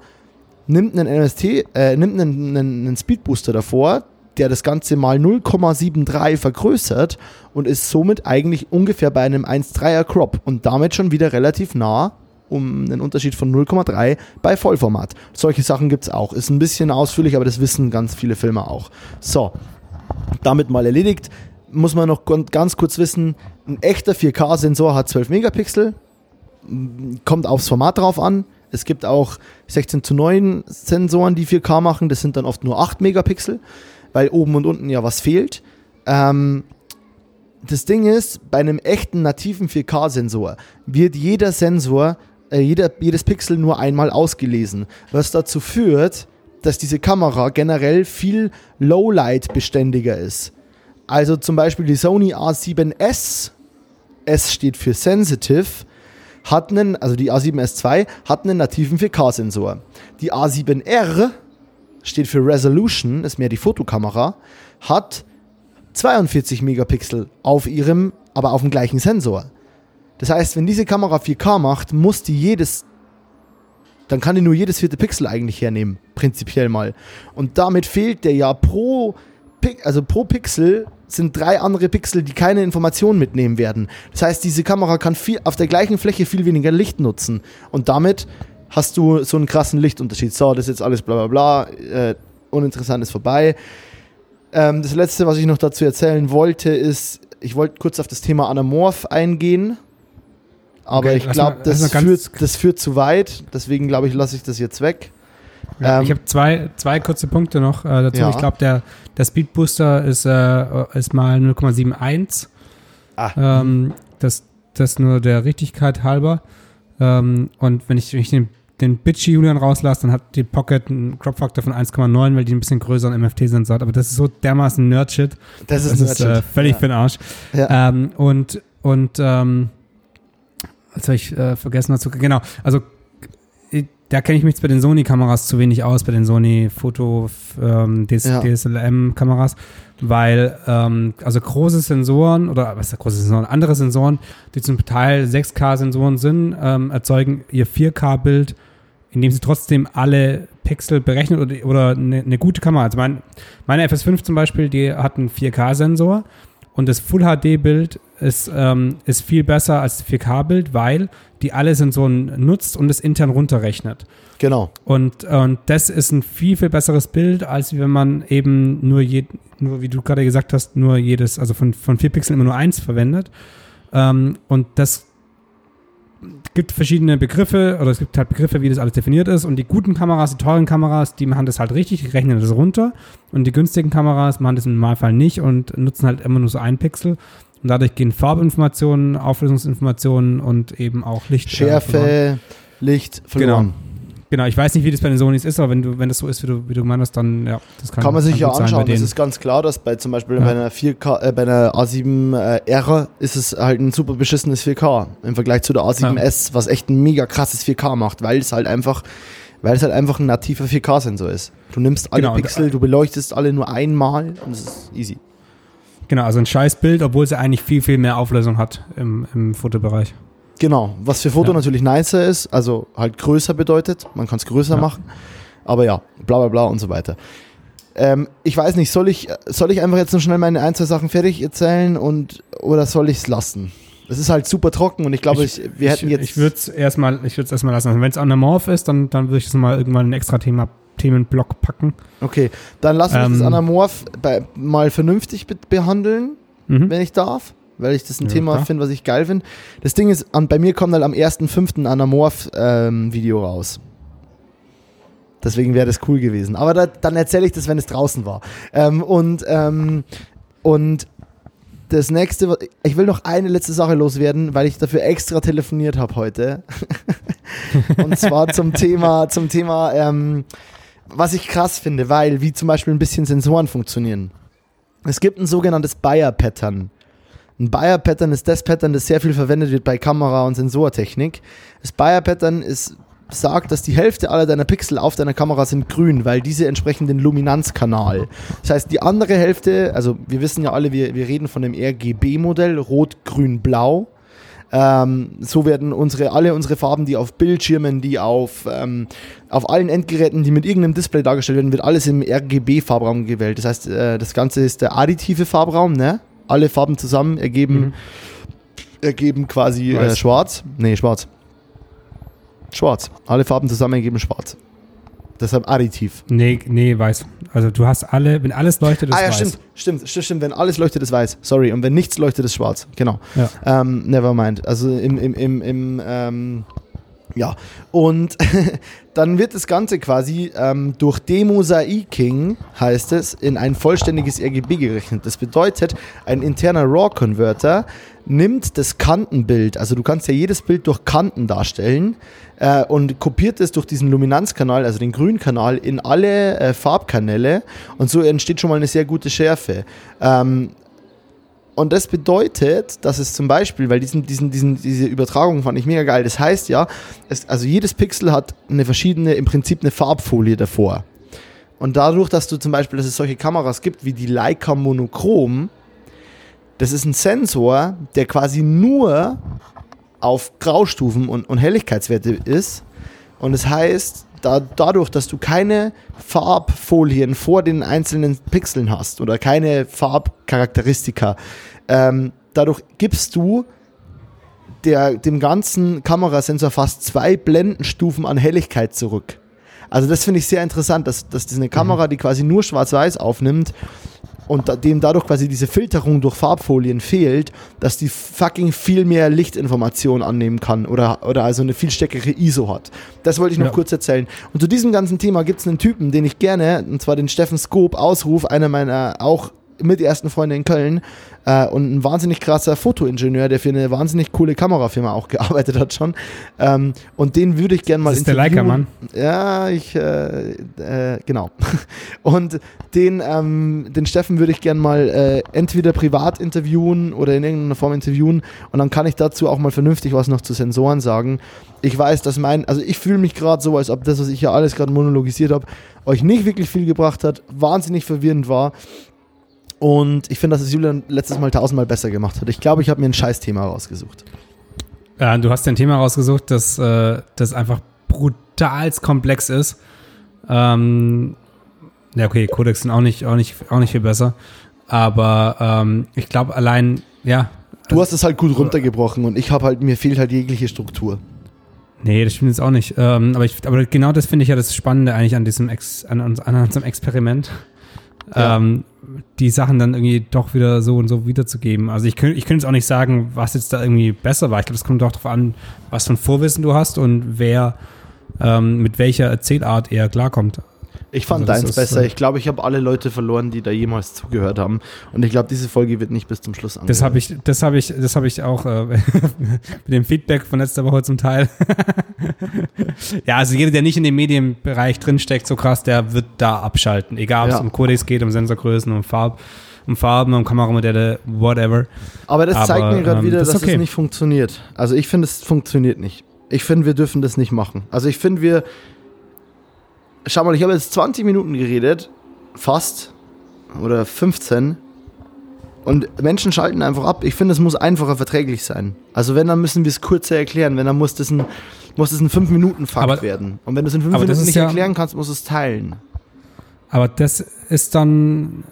nimmt einen MST, äh, nimmt einen, einen, einen Speed Booster davor, der das Ganze mal 0,73 vergrößert und ist somit eigentlich ungefähr bei einem 1,3er Crop und damit schon wieder relativ nah um einen Unterschied von 0,3 bei Vollformat. Solche Sachen gibt es auch. Ist ein bisschen ausführlich, aber das wissen ganz viele Filme auch. So, damit mal erledigt. Muss man noch ganz kurz wissen, ein echter 4K-Sensor hat 12 Megapixel, kommt aufs Format drauf an. Es gibt auch 16 zu 9 Sensoren, die 4K machen, das sind dann oft nur 8 Megapixel, weil oben und unten ja was fehlt. Ähm, das Ding ist, bei einem echten nativen 4K-Sensor wird jeder Sensor äh, jeder, jedes Pixel nur einmal ausgelesen, was dazu führt, dass diese Kamera generell viel Lowlight beständiger ist. Also zum Beispiel die Sony A7S, S steht für Sensitive, hat einen, also die A7S II hat einen nativen 4K-Sensor. Die A7R steht für Resolution, ist mehr die Fotokamera, hat 42 Megapixel auf ihrem, aber auf dem gleichen Sensor. Das heißt, wenn diese Kamera 4K macht, muss die jedes, dann kann die nur jedes vierte Pixel eigentlich hernehmen, prinzipiell mal. Und damit fehlt der ja pro, also pro Pixel sind drei andere Pixel, die keine Informationen mitnehmen werden. Das heißt, diese Kamera kann viel, auf der gleichen Fläche viel weniger Licht nutzen. Und damit hast du so einen krassen Lichtunterschied. So, das ist jetzt alles bla bla bla, äh, uninteressant ist vorbei. Ähm, das letzte, was ich noch dazu erzählen wollte, ist, ich wollte kurz auf das Thema Anamorph eingehen. Aber okay, ich glaube, das, führt, das führt zu weit. Deswegen glaube ich, lasse ich das jetzt weg. Ja, ähm, ich habe zwei, zwei kurze Punkte noch äh, dazu. Ja. Ich glaube, der, der Speed Booster ist, äh, ist mal 0,71. Ah. Ähm, das, das nur der Richtigkeit halber. Ähm, und wenn ich, wenn ich den, den Bitchy Julian rauslasse, dann hat die Pocket einen Crop Factor von 1,9, weil die ein bisschen größeren MFT-Sensor hat. Aber das ist so dermaßen Nerd-Shit. Das ist, das ist äh, völlig ja. für den Arsch. Ja. Ähm, und und ähm, jetzt habe ich äh, vergessen dazu. Genau, also da kenne ich mich jetzt bei den Sony-Kameras zu wenig aus, bei den Sony Foto ähm, DS ja. DSLM-Kameras, weil ähm, also große Sensoren oder was ist große Sensoren, andere Sensoren, die zum Teil 6K-Sensoren sind, ähm, erzeugen ihr 4K-Bild, indem sie trotzdem alle Pixel berechnen oder, oder eine, eine gute Kamera. Also mein, meine FS5 zum Beispiel, die hat einen 4K-Sensor und das Full HD-Bild ist, ähm, ist viel besser als das 4K-Bild, weil die alle Sensoren nutzt und es intern runterrechnet. Genau. Und, und das ist ein viel, viel besseres Bild, als wenn man eben nur, je, nur wie du gerade gesagt hast, nur jedes, also von, von vier Pixeln immer nur eins verwendet. Ähm, und das gibt verschiedene Begriffe oder es gibt halt Begriffe, wie das alles definiert ist. Und die guten Kameras, die teuren Kameras, die machen das halt richtig, die rechnen das runter. Und die günstigen Kameras machen das im Normalfall nicht und nutzen halt immer nur so ein Pixel. Und dadurch gehen Farbinformationen, Auflösungsinformationen und eben auch Licht. Schärfe, Licht verloren. Genau. Genau, ich weiß nicht, wie das bei den Sonys ist, aber wenn du, wenn das so ist, wie du, wie du meinst, dann ja, das kann Kann man sich ja anschauen. Das ist ganz klar, dass bei zum Beispiel ja. bei einer 4K, äh, bei einer A7R äh, ist es halt ein super beschissenes 4K im Vergleich zu der A7S, ja. was echt ein mega krasses 4K macht, weil es halt einfach, weil es halt einfach ein nativer 4K-Sensor ist. Du nimmst alle genau, Pixel, du beleuchtest alle nur einmal und es ist easy. Genau, also ein scheiß Bild, obwohl es eigentlich viel, viel mehr Auflösung hat im, im Fotobereich. Genau, was für Foto ja. natürlich nicer ist, also halt größer bedeutet, man kann es größer ja. machen, aber ja, bla bla bla und so weiter. Ähm, ich weiß nicht, soll ich, soll ich einfach jetzt noch schnell meine ein, zwei Sachen fertig erzählen und oder soll ich es lassen? Es ist halt super trocken und ich glaube, ich, ich, wir hätten jetzt. Ich würde es erstmal, ich erstmal lassen. Wenn es anamorph ist, dann, dann würde ich es mal irgendwann ein extra Thema Themenblock packen. Okay, dann lass uns ähm, das Anamorph bei, mal vernünftig be behandeln, mhm. wenn ich darf, weil ich das ein ja, Thema finde, was ich geil finde. Das Ding ist, an, bei mir kommt halt am 1.5. ein Anamorph-Video ähm, raus. Deswegen wäre das cool gewesen. Aber da, dann erzähle ich das, wenn es draußen war. Ähm, und, ähm, und das nächste, ich will noch eine letzte Sache loswerden, weil ich dafür extra telefoniert habe heute. *laughs* und zwar zum Thema, zum Thema ähm, was ich krass finde, weil wie zum Beispiel ein bisschen Sensoren funktionieren. Es gibt ein sogenanntes Bayer-Pattern. Ein Bayer-Pattern ist das Pattern, das sehr viel verwendet wird bei Kamera- und Sensortechnik. Das Bayer-Pattern sagt, dass die Hälfte aller deiner Pixel auf deiner Kamera sind grün, weil diese entsprechen den Luminanzkanal. Das heißt, die andere Hälfte, also wir wissen ja alle, wir, wir reden von dem RGB-Modell, rot, grün, blau. Ähm, so werden unsere, alle unsere Farben, die auf Bildschirmen, die auf, ähm, auf allen Endgeräten, die mit irgendeinem Display dargestellt werden, wird alles im RGB-Farbraum gewählt. Das heißt, äh, das Ganze ist der additive Farbraum, ne? Alle Farben zusammen ergeben, mhm. ergeben quasi äh, schwarz. Nee, schwarz. Schwarz. Alle Farben zusammen ergeben schwarz. Deshalb additiv. Nee, nee, weiß. Also du hast alle, wenn alles leuchtet, ist weiß. Ah ja, weiß. stimmt, stimmt, stimmt, stimmt. Wenn alles leuchtet, ist weiß. Sorry. Und wenn nichts leuchtet, ist schwarz. Genau. Ja. Ähm, never mind. Also im, im, im, im, ähm, Ja, und *laughs* dann wird das Ganze quasi ähm, durch Demosaiking, heißt es, in ein vollständiges RGB gerechnet. Das bedeutet, ein interner RAW-Converter nimmt das Kantenbild, also du kannst ja jedes Bild durch Kanten darstellen äh, und kopiert es durch diesen Luminanzkanal, also den Grünkanal, in alle äh, Farbkanäle und so entsteht schon mal eine sehr gute Schärfe. Ähm, und das bedeutet, dass es zum Beispiel, weil diesen, diesen, diesen, diese Übertragung fand ich mega geil. Das heißt ja, es, also jedes Pixel hat eine verschiedene, im Prinzip eine Farbfolie davor. Und dadurch, dass du zum Beispiel, dass es solche Kameras gibt wie die Leica Monochrom, das ist ein Sensor, der quasi nur auf Graustufen und, und Helligkeitswerte ist. Und das heißt, da, dadurch, dass du keine Farbfolien vor den einzelnen Pixeln hast oder keine Farbcharakteristika, ähm, dadurch gibst du der, dem ganzen Kamerasensor fast zwei Blendenstufen an Helligkeit zurück. Also das finde ich sehr interessant, dass, dass das eine Kamera, die quasi nur schwarz-weiß aufnimmt, und dem dadurch quasi diese Filterung durch Farbfolien fehlt, dass die fucking viel mehr Lichtinformation annehmen kann oder, oder also eine viel stärkere ISO hat. Das wollte ich noch ja. kurz erzählen. Und zu diesem ganzen Thema gibt es einen Typen, den ich gerne, und zwar den Steffen Scope, ausrufe, einer meiner auch mit ersten Freunde in Köln äh, und ein wahnsinnig krasser Fotoingenieur, der für eine wahnsinnig coole Kamerafirma auch gearbeitet hat schon. Ähm, und den würde ich gerne mal das ist der Leica-Mann? Ja, ich, äh, äh, genau. *laughs* Und den, ähm, den Steffen würde ich gerne mal äh, entweder privat interviewen oder in irgendeiner Form interviewen und dann kann ich dazu auch mal vernünftig was noch zu Sensoren sagen. Ich weiß, dass mein, also ich fühle mich gerade so, als ob das, was ich ja alles gerade monologisiert habe, euch nicht wirklich viel gebracht hat, wahnsinnig verwirrend war. Und ich finde, dass es Julian letztes Mal tausendmal besser gemacht hat. Ich glaube, ich habe mir ein Scheiß-Thema rausgesucht. Ja, du hast dir ein Thema rausgesucht, das, äh, das einfach brutal komplex ist. Ähm, ja, okay, Codex sind auch nicht, auch nicht, auch nicht viel besser. Aber ähm, ich glaube allein, ja. Du hast es halt gut runtergebrochen und ich habe halt, mir fehlt halt jegliche Struktur. Nee, das stimmt jetzt auch nicht. Ähm, aber, ich, aber genau das finde ich ja das Spannende eigentlich an diesem Ex, an, an unserem Experiment. Ja. Ähm, die Sachen dann irgendwie doch wieder so und so wiederzugeben. Also ich könnte ich könnte jetzt auch nicht sagen, was jetzt da irgendwie besser war. Ich glaube, es kommt doch darauf an, was für ein Vorwissen du hast und wer ähm, mit welcher Erzählart eher klarkommt. Ich fand also deins besser. Äh, ich glaube, ich habe alle Leute verloren, die da jemals zugehört haben. Und ich glaube, diese Folge wird nicht bis zum Schluss angehört. Das habe ich, das habe ich, das habe ich auch äh, *laughs* mit dem Feedback von letzter Woche zum Teil. *laughs* ja, also jeder, der nicht in dem Medienbereich drinsteckt, so krass, der wird da abschalten. Egal, ob ja. es um Codex geht, um Sensorgrößen, um Farb um Farben, um Kameramodelle, whatever. Aber das Aber, zeigt mir gerade ähm, wieder, das dass okay. es nicht funktioniert. Also ich finde, es funktioniert nicht. Ich finde, wir dürfen das nicht machen. Also ich finde, wir, schau mal, ich habe jetzt 20 Minuten geredet, fast, oder 15. Und Menschen schalten einfach ab. Ich finde, es muss einfacher verträglich sein. Also wenn, dann müssen wir es kürzer erklären. Wenn, dann muss das ein, muss das ein 5-Minuten-Fakt werden. Und wenn du es in 5 Minuten nicht ja, erklären kannst, musst du es teilen. Aber das ist dann,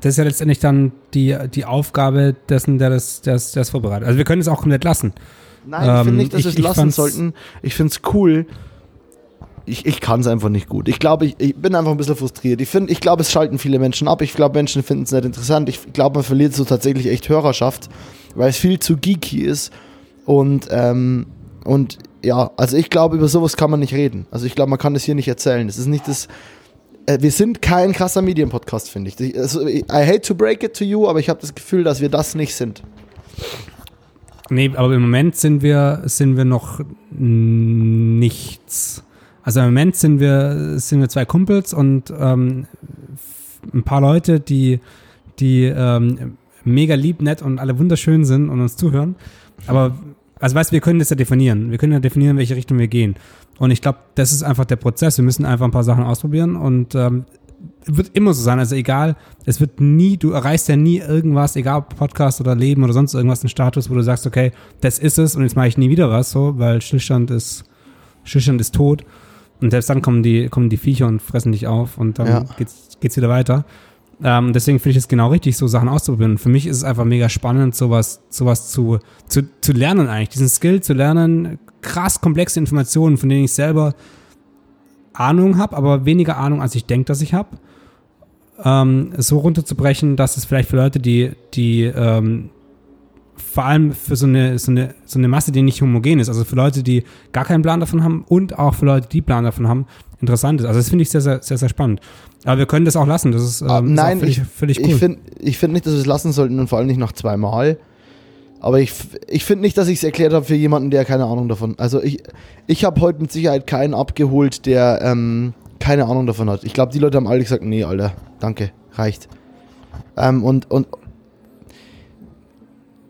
das ist ja letztendlich dann die, die Aufgabe dessen, der das, der das, der das vorbereitet. Also wir können es auch komplett lassen. Nein, ich finde nicht, dass wir es lassen sollten. Ich finde es cool, ich, ich kann es einfach nicht gut. Ich glaube, ich, ich, bin einfach ein bisschen frustriert. Ich, ich glaube, es schalten viele Menschen ab. Ich glaube, Menschen finden es nicht interessant. Ich glaube, man verliert so tatsächlich echt Hörerschaft, weil es viel zu geeky ist. Und, ähm, und ja, also ich glaube, über sowas kann man nicht reden. Also ich glaube, man kann das hier nicht erzählen. Es ist nicht das. Äh, wir sind kein krasser Medienpodcast, finde ich. Also, I hate to break it to you, aber ich habe das Gefühl, dass wir das nicht sind. Nee, aber im Moment sind wir, sind wir noch nichts. Also im Moment sind wir, sind wir zwei Kumpels und ähm, ein paar Leute, die, die ähm, mega lieb, nett und alle wunderschön sind und uns zuhören. Aber, also weißt du, wir können das ja definieren. Wir können ja definieren, in welche Richtung wir gehen. Und ich glaube, das ist einfach der Prozess. Wir müssen einfach ein paar Sachen ausprobieren und ähm, wird immer so sein. Also egal, es wird nie, du erreichst ja nie irgendwas, egal ob Podcast oder Leben oder sonst irgendwas, einen Status, wo du sagst, okay, das ist es und jetzt mache ich nie wieder was, so, weil Stillstand ist, Stillstand ist tot. Und selbst dann kommen die, kommen die Viecher und fressen dich auf und dann ja. geht's, geht's wieder weiter. Ähm, deswegen finde ich es genau richtig, so Sachen auszuprobieren. Für mich ist es einfach mega spannend, sowas, sowas zu, zu, zu lernen eigentlich, diesen Skill zu lernen, krass komplexe Informationen, von denen ich selber Ahnung habe, aber weniger Ahnung, als ich denke, dass ich habe. Ähm, so runterzubrechen, dass es vielleicht für Leute, die, die ähm, vor allem für so eine, so, eine, so eine Masse, die nicht homogen ist, also für Leute, die gar keinen Plan davon haben und auch für Leute, die Plan davon haben, interessant ist. Also das finde ich sehr, sehr, sehr, sehr spannend. Aber wir können das auch lassen. Das ist, ähm, Ah, nein, ist völlig, ich, völlig cool. ich finde ich find nicht, dass wir es lassen sollten und vor allem nicht nach zweimal. Aber ich, ich finde nicht, dass ich es erklärt habe für jemanden, der keine Ahnung davon. Also ich, ich habe heute mit Sicherheit keinen abgeholt, der ähm, keine Ahnung davon hat. Ich glaube, die Leute haben alle gesagt, nee, Alter, danke, reicht. Ähm, und, und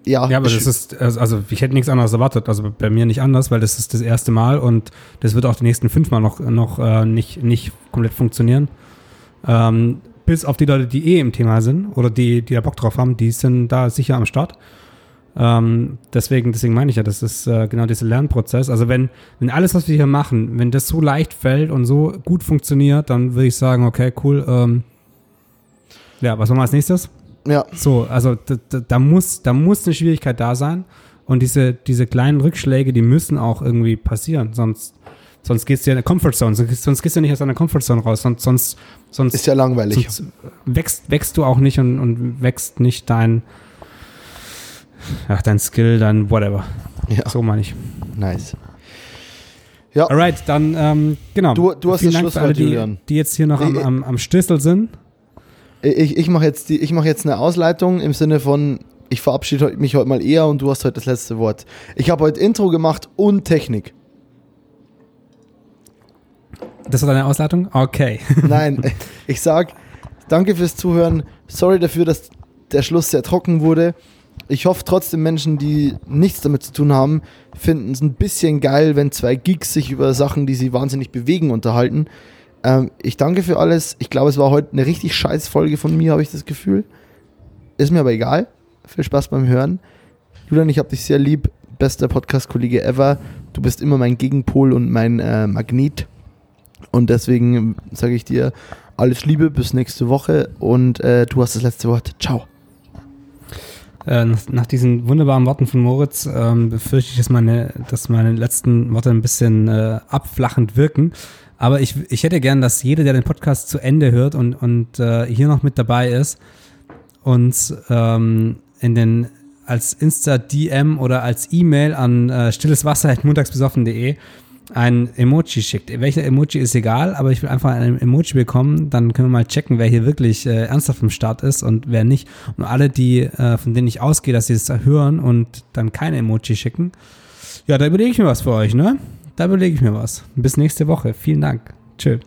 ja, ja, aber das ist, also also ich hätte nichts anderes erwartet. Also bei mir nicht anders, weil das ist das erste Mal und das wird auch die nächsten fünf Mal noch, noch äh, nicht, nicht komplett funktionieren. Ähm, bis auf die Leute, die eh im Thema sind oder die, die da Bock drauf haben, die sind da sicher am Start. Ähm, deswegen, deswegen meine ich ja, das ist äh, genau dieser Lernprozess. Also wenn, wenn alles, was wir hier machen, wenn das so leicht fällt und so gut funktioniert, dann würde ich sagen, okay, cool. Ähm, ja, was machen wir als nächstes? Ja, So, also da, da, da, muss, da muss eine Schwierigkeit da sein. Und diese, diese kleinen Rückschläge, die müssen auch irgendwie passieren. Sonst, sonst gehst du ja in der Comfortzone. Sonst, sonst gehst du nicht aus deiner Comfortzone raus. Sonst, sonst, sonst, ist ja langweilig. sonst wächst, wächst du auch nicht und, und wächst nicht dein, ach, dein Skill, dein whatever. Ja, So meine ich. nice. Ja, Alright, dann, ähm, genau. Du- du hast Vielen das Dank für alle, die, die jetzt hier noch am, Ich- am, am Stößel sind. Ich, ich mache jetzt, die- ich mach jetzt eine Ausleitung im Sinne von, ich verabschiede mich heute mal eher und du hast heute das letzte Wort. Ich habe heute Intro gemacht und Technik. Das war deine Ausleitung? Okay. *laughs* Nein, ich sag danke fürs Zuhören. Sorry dafür, dass der Schluss sehr trocken wurde. Ich hoffe trotzdem Menschen, die nichts damit zu tun haben, finden es ein bisschen geil, wenn zwei Geeks sich über Sachen, die sie wahnsinnig bewegen, unterhalten. Ähm, ich danke für alles. Ich glaube, es war heute eine richtig scheiß Folge von mir, habe ich das Gefühl. Ist mir aber egal. Viel Spaß beim Hören. Julian, ich habe dich sehr lieb. Bester Podcast-Kollege ever. Du bist immer mein Gegenpol und mein äh, Magnet. Und deswegen sage ich dir alles Liebe, bis nächste Woche und äh, du hast das letzte Wort. Ciao. Äh, nach, diesen wunderbaren Worten von Moritz ähm, befürchte ich, dass meine, dass meine letzten Worte ein bisschen äh, abflachend wirken. Aber ich, ich hätte gern, dass jeder, der den Podcast zu Ende hört und, und äh, hier noch mit dabei ist, uns ähm, in den als Insta-DM oder als E-Mail an äh, stilleswasser.montagsbesoffen.de ein Emoji schickt. Welcher Emoji ist egal, aber ich will einfach ein Emoji bekommen, dann können wir mal checken, wer hier wirklich äh, ernsthaft im Start ist und wer nicht. Und alle, die, äh, von denen ich ausgehe, dass sie es hören und dann keine Emoji schicken, ja, da überlege ich mir was für euch, ne? Da überlege ich mir was. Bis nächste Woche. Vielen Dank. Tschö.